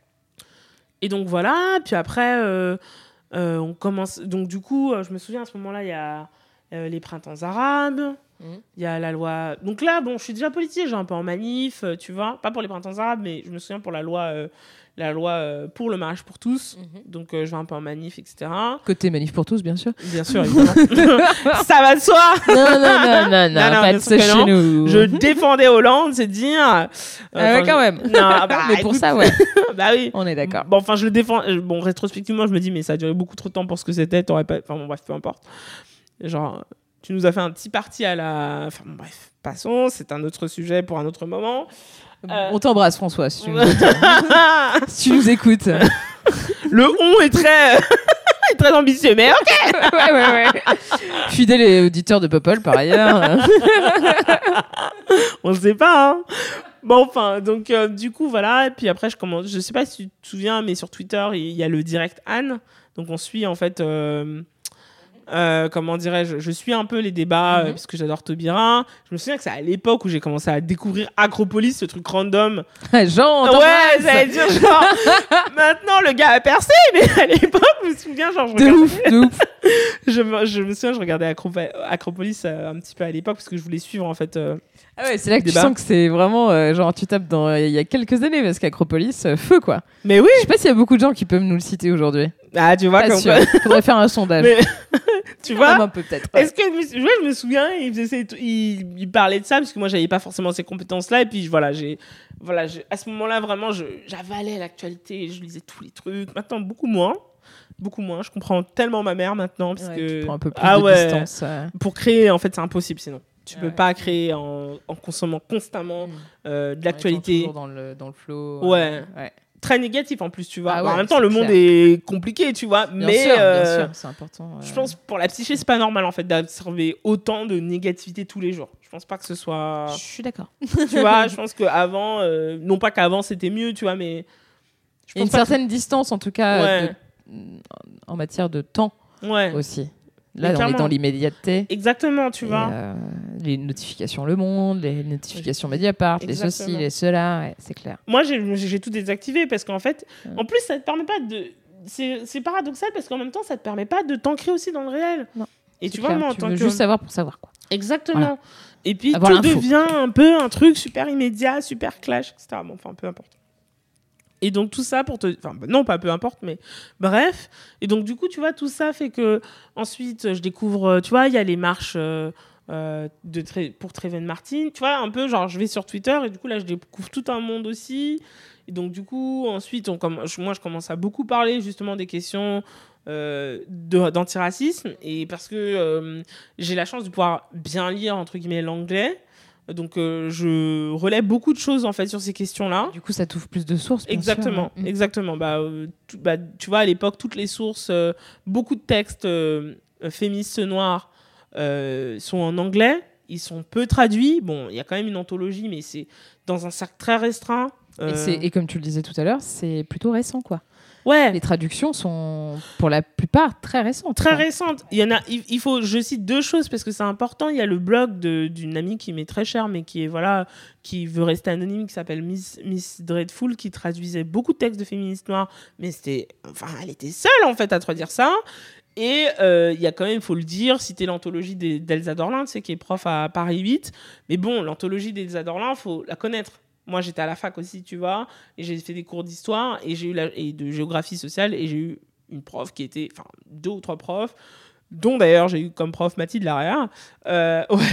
et donc voilà, puis après, euh, on commence. Donc du coup, euh, je me souviens à ce moment-là, il y a euh, les printemps arabes, il Mhm. y a la loi. Donc là, bon, je suis déjà politique, j'ai un peu en manif, euh, tu vois. Pas pour les printemps arabes, mais je me souviens pour la loi, euh, la loi euh, pour le mariage pour tous. Mhm. Donc euh, je vais un peu en manif, etc. Côté manif pour tous, bien sûr. Bien sûr, <laughs> évidemment. ça va de soi. Non, non, non, non, <laughs> non, non, pas de ça chez nous. Je défendais Hollande, c'est dire. euh, Ah ouais, quand je- même. Non, bah, <laughs> Mais pour écoute, ça, ouais, bah oui. on est d'accord. Bon, enfin, je le défends. euh, Bon, rétrospectivement, je me dis, mais ça a duré beaucoup trop de temps pour ce que c'était. T'aurais pas. Enfin, bon, bref, peu importe. Genre, tu nous as fait un petit parti à la. Enfin, bon, bref, passons. C'est un autre sujet pour un autre moment. Euh. On t'embrasse, François, si tu, nous <laughs> entends. si tu nous écoutes. <laughs> le on est très. est <laughs> très ambitieux, mais ok. ouais, ouais. Fidèle et auditeur de Popol, par ailleurs. On sait pas, hein. Bon, enfin, donc, euh, du coup, voilà. Et puis après, je commence. Je sais pas si tu te souviens, mais sur Twitter, il y a le direct Anne. Donc, on suit, en fait. euh, euh, comment dirais-je Je suis un peu les débats, parce que j'adore Taubira. Je me souviens que c'est à l'époque où j'ai commencé à découvrir Acropolis, ce truc random. <laughs> On ouais, t'embrasse. j'allais dire, genre. maintenant, le gars a percé, mais <laughs> à l'époque, je me souviens, genre, je De ouf, de ouf. <laughs> <laughs> je, me, je me souviens, je regardais Acropo- Acropolis euh, un petit peu à l'époque, parce que je voulais suivre, en fait. euh, Ah ouais, c'est là que tu Débat. sens que c'est vraiment euh, genre tu tapes dans il y a quelques années parce qu'Acropolis feu quoi. Mais oui, Je sais pas s'il y a beaucoup de gens qui peuvent nous le citer aujourd'hui. ah, tu vois, Pas comme quoi. <laughs> Faudrait faire un sondage. Mais- <laughs> tu vois, un peu peut-être. ouais. Est-ce que je me souviens, il, faisait ses- il, il parlait de ça parce que moi j'avais pas forcément ces compétences-là et puis voilà, j'ai voilà, à ce moment-là vraiment j'avalais l'actualité, je lisais tous les trucs. Maintenant beaucoup moins, beaucoup moins. Je comprends tellement ma mère maintenant parce Ouais, que tu prends un peu plus ah de ouais, distance. pour créer en fait c'est impossible sinon. Tu Ah peux pas créer en, en consommant constamment Mm. euh, de l'actualité. toujours dans le dans le flow. Ouais. euh, ouais. Très négatif en plus, tu vois. Ah en même temps, le monde est compliqué, tu vois. Bien mais sûr, euh, bien sûr, c'est important. Je pense pour la psyché, c'est pas normal en fait d'absorber autant de négativité tous les jours. Je pense pas que ce soit. Je suis d'accord. tu vois, <laughs> je pense qu'avant, euh, non pas qu'avant c'était mieux, tu vois, mais. Je une certaine distance en tout cas Ouais. de- en matière de temps Ouais, aussi. Là, on est dans l'immédiateté. exactement, tu Et, vois. euh, les notifications Le Monde, les notifications Mediapart, les ceci, Exactement. les cela, ouais, c'est clair. Moi, j'ai tout désactivé parce qu'en fait, Ouais. en plus, ça te permet pas de. C'est paradoxal parce qu'en même temps, ça te permet pas de t'ancrer aussi dans le réel. Non. Et tu vois, moi, en tu tant veux que. juste savoir pour savoir quoi. Exactement. Voilà. Et puis, Avoir tout devient un peu un truc super immédiat, super clash, etc. Bon, enfin, peu importe. Et donc, tout ça pour te. Enfin, non, pas peu importe, mais bref. Et donc, du coup, tu vois, tout ça fait que. Ensuite, je découvre. euh, Tu vois, il y a les marches. euh, euh, pour Trayvon Martin, tu vois, un peu genre je vais sur Twitter et du coup là je découvre tout un monde aussi. Et donc du coup, ensuite, on comm- moi je commence à beaucoup parler justement des questions euh, d'antiracisme et parce que j'ai la chance de pouvoir bien lire entre guillemets l'anglais. Donc euh, je relève beaucoup de choses en fait sur ces questions-là. Du coup, ça t'ouvre plus de sources. sûr, Exactement, ouais. Mm. exactement. Bah, euh, bah, tu vois, à l'époque, toutes les sources, euh, beaucoup de textes féministes noirs sont en anglais. Ils sont peu traduits. Bon, il y a quand même une anthologie, mais c'est dans un cercle très restreint. Et, et comme tu le disais tout à l'heure, c'est plutôt récent, quoi. Ouais, Les traductions sont, pour la plupart, très récentes. très quoi. récente. Il y en a. Il, faut. Je cite deux choses parce que c'est important. Il y a le blog d'une amie qui m'est très chère, mais qui est voilà, qui veut rester anonyme, qui s'appelle Miss, Miss Dreadful, qui traduisait beaucoup de textes de féministes noirs, mais c'était, enfin, elle était seule en fait à traduire ça. Et euh, il y a quand même, il faut le dire, citer l'anthologie d'Elsa Dorlin, tu sais, qui est prof à Paris 8. Mais bon, l'anthologie d'Elsa Dorlin, faut la connaître. Moi, j'étais à la fac aussi, tu vois, et j'ai fait des cours d'histoire et j'ai eu la, et de géographie sociale et j'ai eu une prof qui était, enfin, deux ou trois profs, dont d'ailleurs j'ai eu comme prof Mathilde Larrière. Euh, <laughs> ouais.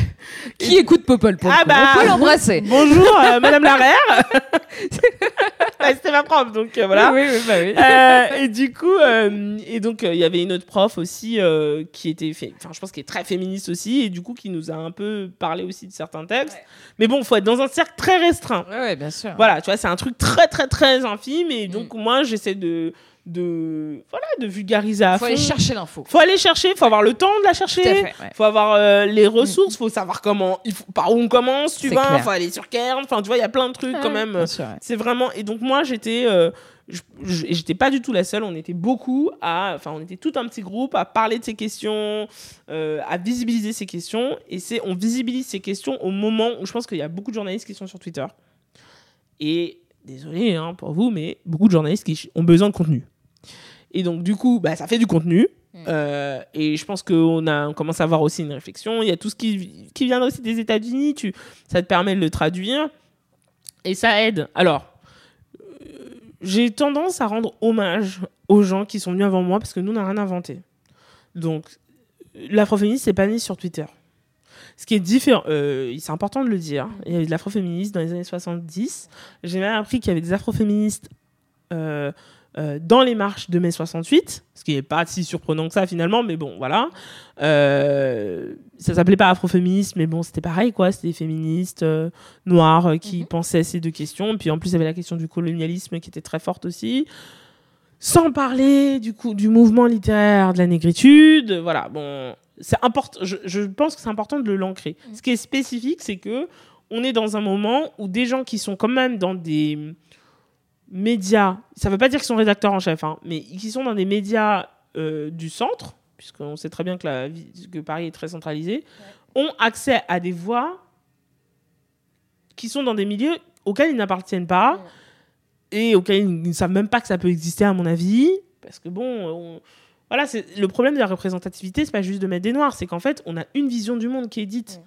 Qui écoute Popol pour Ah bah, On peut l'embrasser. Bonjour, euh, Madame Larrière. <laughs> Ouais, <laughs> C'était ma prof, donc euh, voilà. Oui, oui, bah oui. Euh, et du coup, euh, et donc euh, il y avait une autre prof aussi euh, qui était, enfin je pense qui est très féministe aussi, et du coup qui nous a un peu parlé aussi de certains textes. Mais bon, faut être dans un cercle très restreint. Ouais, ouais, bien sûr. Voilà, tu vois, c'est un truc très très très infime, et donc Mm. moi j'essaie de, de, voilà, de vulgariser à Faut fond. aller chercher l'info. Faut aller chercher, faut avoir le temps de la chercher. Tout à fait, ouais. Faut avoir euh, les ressources, faut savoir comment, il faut, par où on commence, tu vois. clair. Faut aller sur Cairn, enfin tu vois, il y a plein de trucs quand même. ouais. C'est vraiment. Et donc, moi, j'étais. euh, j'étais pas du tout la seule, on était beaucoup à. Enfin, on était tout un petit groupe à parler de ces questions, euh, à visibiliser ces questions. Et c'est on visibilise ces questions au moment où je pense qu'il y a beaucoup de journalistes qui sont sur Twitter. Et désolé hein, pour vous, mais beaucoup de journalistes qui ont besoin de contenu. Et donc, du coup, bah, ça fait du contenu. Euh, et je pense qu'on a, on commence à avoir aussi une réflexion. Il y a tout ce qui, qui vient aussi des États-Unis. Tu, ça te permet de le traduire. Et ça aide. Alors, euh, j'ai tendance à rendre hommage aux gens qui sont venus avant moi parce que nous, on n'a rien inventé. Donc, l'afroféminisme, c'est pas né sur Twitter. Ce qui est différent, euh, c'est important de le dire. Il y avait de l'afroféminisme dans les années 70. J'ai même appris qu'il y avait des afroféministes euh, euh, dans les marches de mai 68, ce qui n'est pas si surprenant que ça finalement, mais bon, voilà. Euh, ça s'appelait pas afroféminisme, mais bon, c'était pareil, quoi. C'était des féministes euh, noirs euh, qui pensaient à ces deux questions. Et puis en plus, il y avait la question du colonialisme qui était très forte aussi. Sans parler du coup du mouvement littéraire de la négritude, voilà. Bon, c'est important. Je, je pense que c'est important de l'ancrer. Ce qui est spécifique, c'est que on est dans un moment où des gens qui sont quand même dans des médias, ça ne veut pas dire qu'ils sont rédacteurs en chef, hein, mais qui sont dans des médias euh, du centre, puisqu'on sait très bien que, la, vie- que Paris est très centralisé, ont accès à des voix qui sont dans des milieux auxquels ils n'appartiennent pas et auxquels ils ne savent même pas que ça peut exister, à mon avis. Parce que bon, on- voilà, c'est le problème de la représentativité, c'est pas juste de mettre des noirs, c'est qu'en fait, on a une vision du monde qui est dite.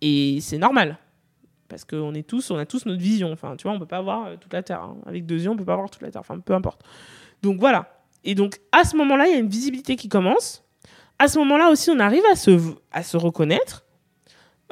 Et c'est normal. Parce qu'on est tous, on a tous notre vision. Enfin, tu vois, on peut pas avoir euh, toute la Terre. hein. Avec deux yeux, on peut pas voir toute la Terre. Enfin, peu importe. Donc voilà. Et donc, à ce moment-là, il y a une visibilité qui commence. À ce moment-là aussi, on arrive à se, à se reconnaître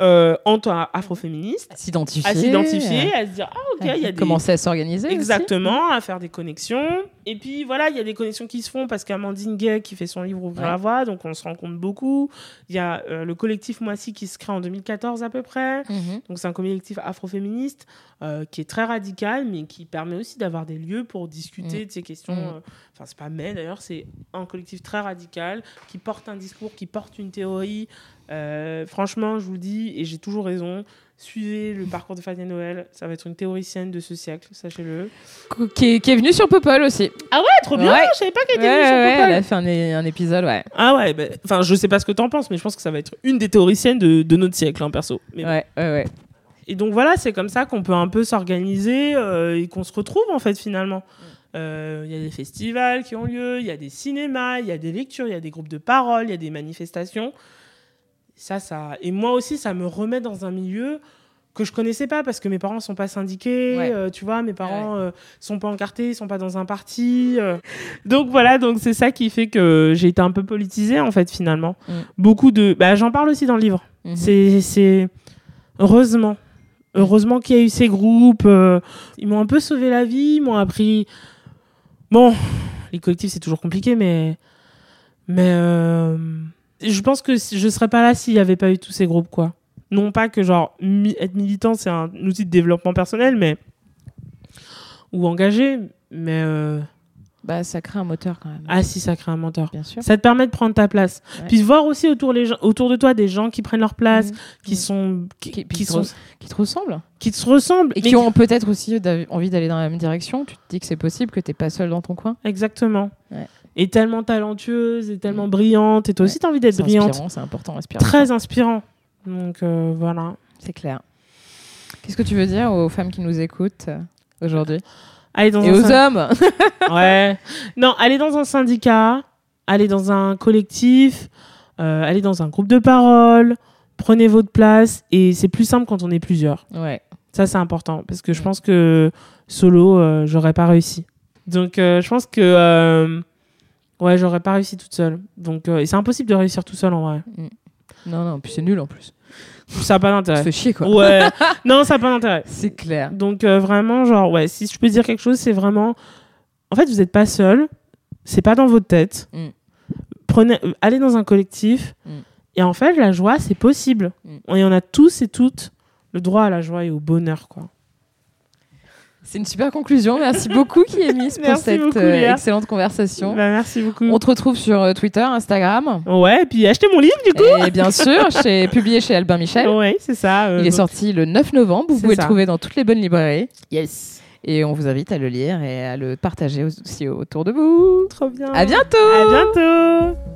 euh, en tant qu'afroféministe, À s'identifier. à s'identifier, à se dire, ah il y a des... Commencer à s'organiser. aussi. Exactement, à faire des connexions. Et puis voilà, il y a des connexions qui se font parce qu'Amandine Gay qui fait son livre Ouvrir Ouais. la voie, donc on se rencontre beaucoup. Il y a euh, le collectif Moissy qui se crée en 2014 à peu près. Mhm. Donc c'est un collectif afroféministe euh, qui est très radical, mais qui permet aussi d'avoir des lieux pour discuter de ces questions. Mm. euh, Enfin, c'est pas mais d'ailleurs, c'est un collectif très radical qui porte un discours, qui porte une théorie. Euh, franchement, je vous le dis, et j'ai toujours raison. Suivez le parcours de Fabien Noël, ça va être une théoricienne de ce siècle, sachez-le. Qui, est, qui est venu sur Popol aussi. Ah ouais, trop bien, Ouais. je savais pas qu'elle Ouais, était venue sur ouais, Popol. elle a fait un, un épisode, ouais. Ah ouais, bah, enfin, je sais pas ce que t'en penses, mais je pense que ça va être une des théoriciennes de, de notre siècle, hein, perso. Mais bon. Ouais, ouais, ouais. Et donc voilà, c'est comme ça qu'on peut un peu s'organiser euh, et qu'on se retrouve en fait finalement. euh, il y a des festivals qui ont lieu, il y a des cinémas, il y a des lectures, il y a des groupes de parole, il y a des manifestations. Ça, ça. Et moi aussi, ça me remet dans un milieu que je connaissais pas parce que mes parents sont pas syndiqués, euh, tu vois, mes parents euh, sont pas encartés, ils sont pas dans un parti. Donc voilà, donc c'est ça qui fait que j'ai été un peu politisée en fait finalement. Mm. Beaucoup de, bah, j'en parle aussi dans le livre. Mm-hmm. C'est heureusement, heureusement qu'il y a eu ces groupes. ils m'ont un peu sauvé la vie, ils m'ont appris Bon, les collectifs, c'est toujours compliqué, mais. Mais. Je pense que je serais pas là s'il n'y avait pas eu tous ces groupes, quoi. Non pas que, genre, être militant, c'est un outil de développement personnel, mais. Ou engagé, mais. Euh, bah, ça crée un moteur quand même. Ah si, ça crée un moteur. Bien sûr. Ça te permet de prendre ta place. Puis voir aussi autour, les gens, autour de toi des gens qui prennent leur place, mmh. qui mmh. sont qui, qui, sont qui te ressemblent, qui te ressemblent et qui ont peut-être aussi envie d'aller dans la même direction. Tu te dis que c'est possible, que t'es pas seul dans ton coin. Exactement. Et tellement talentueuse, et tellement mmh. brillante. Et toi aussi, t'as envie d'être brillante. C'est important, inspirant. Très inspirant. Donc euh, voilà. C'est clair. Qu'est-ce que tu veux dire aux femmes qui nous écoutent euh, aujourd'hui? Et aux hommes? <laughs> Ouais. Non, aller dans un syndicat, aller dans un collectif, euh, aller dans un groupe de parole, prenez votre place et c'est plus simple quand on est plusieurs. Ouais. Ça, c'est important parce que je pense que solo, euh, j'aurais pas réussi. Donc, je pense que. Ouais, j'aurais pas réussi toute seule. Donc, c'est impossible de réussir tout seul en vrai. Mm. Non, non, puis c'est nul en plus. Ça n'a pas d'intérêt. Ça fait chier, quoi. Ouais. <laughs> non, ça n'a pas d'intérêt. C'est clair. Donc, euh, vraiment, genre, ouais, si je peux dire quelque chose, c'est vraiment. En fait, vous n'êtes pas seul. C'est pas dans votre tête. Mm. Prenez, euh, allez dans un collectif. Mm. Et en fait, la joie, c'est possible. Et on a tous et toutes le droit à la joie et au bonheur, quoi. C'est une super conclusion. Merci beaucoup, Kiemis, pour cette euh, excellente conversation. Bah, merci beaucoup. On te retrouve sur euh, Twitter, Instagram. Ouais, et puis achetez mon livre, du coup. Et bien sûr, <laughs> chez, publié chez Albin Michel. Ouais, c'est ça. Euh, Il est sorti le 9 novembre. Vous pouvez le trouver dans toutes les bonnes librairies. Yes. Et on vous invite à le lire et à le partager aussi autour de vous. Trop bien. À bientôt. À bientôt.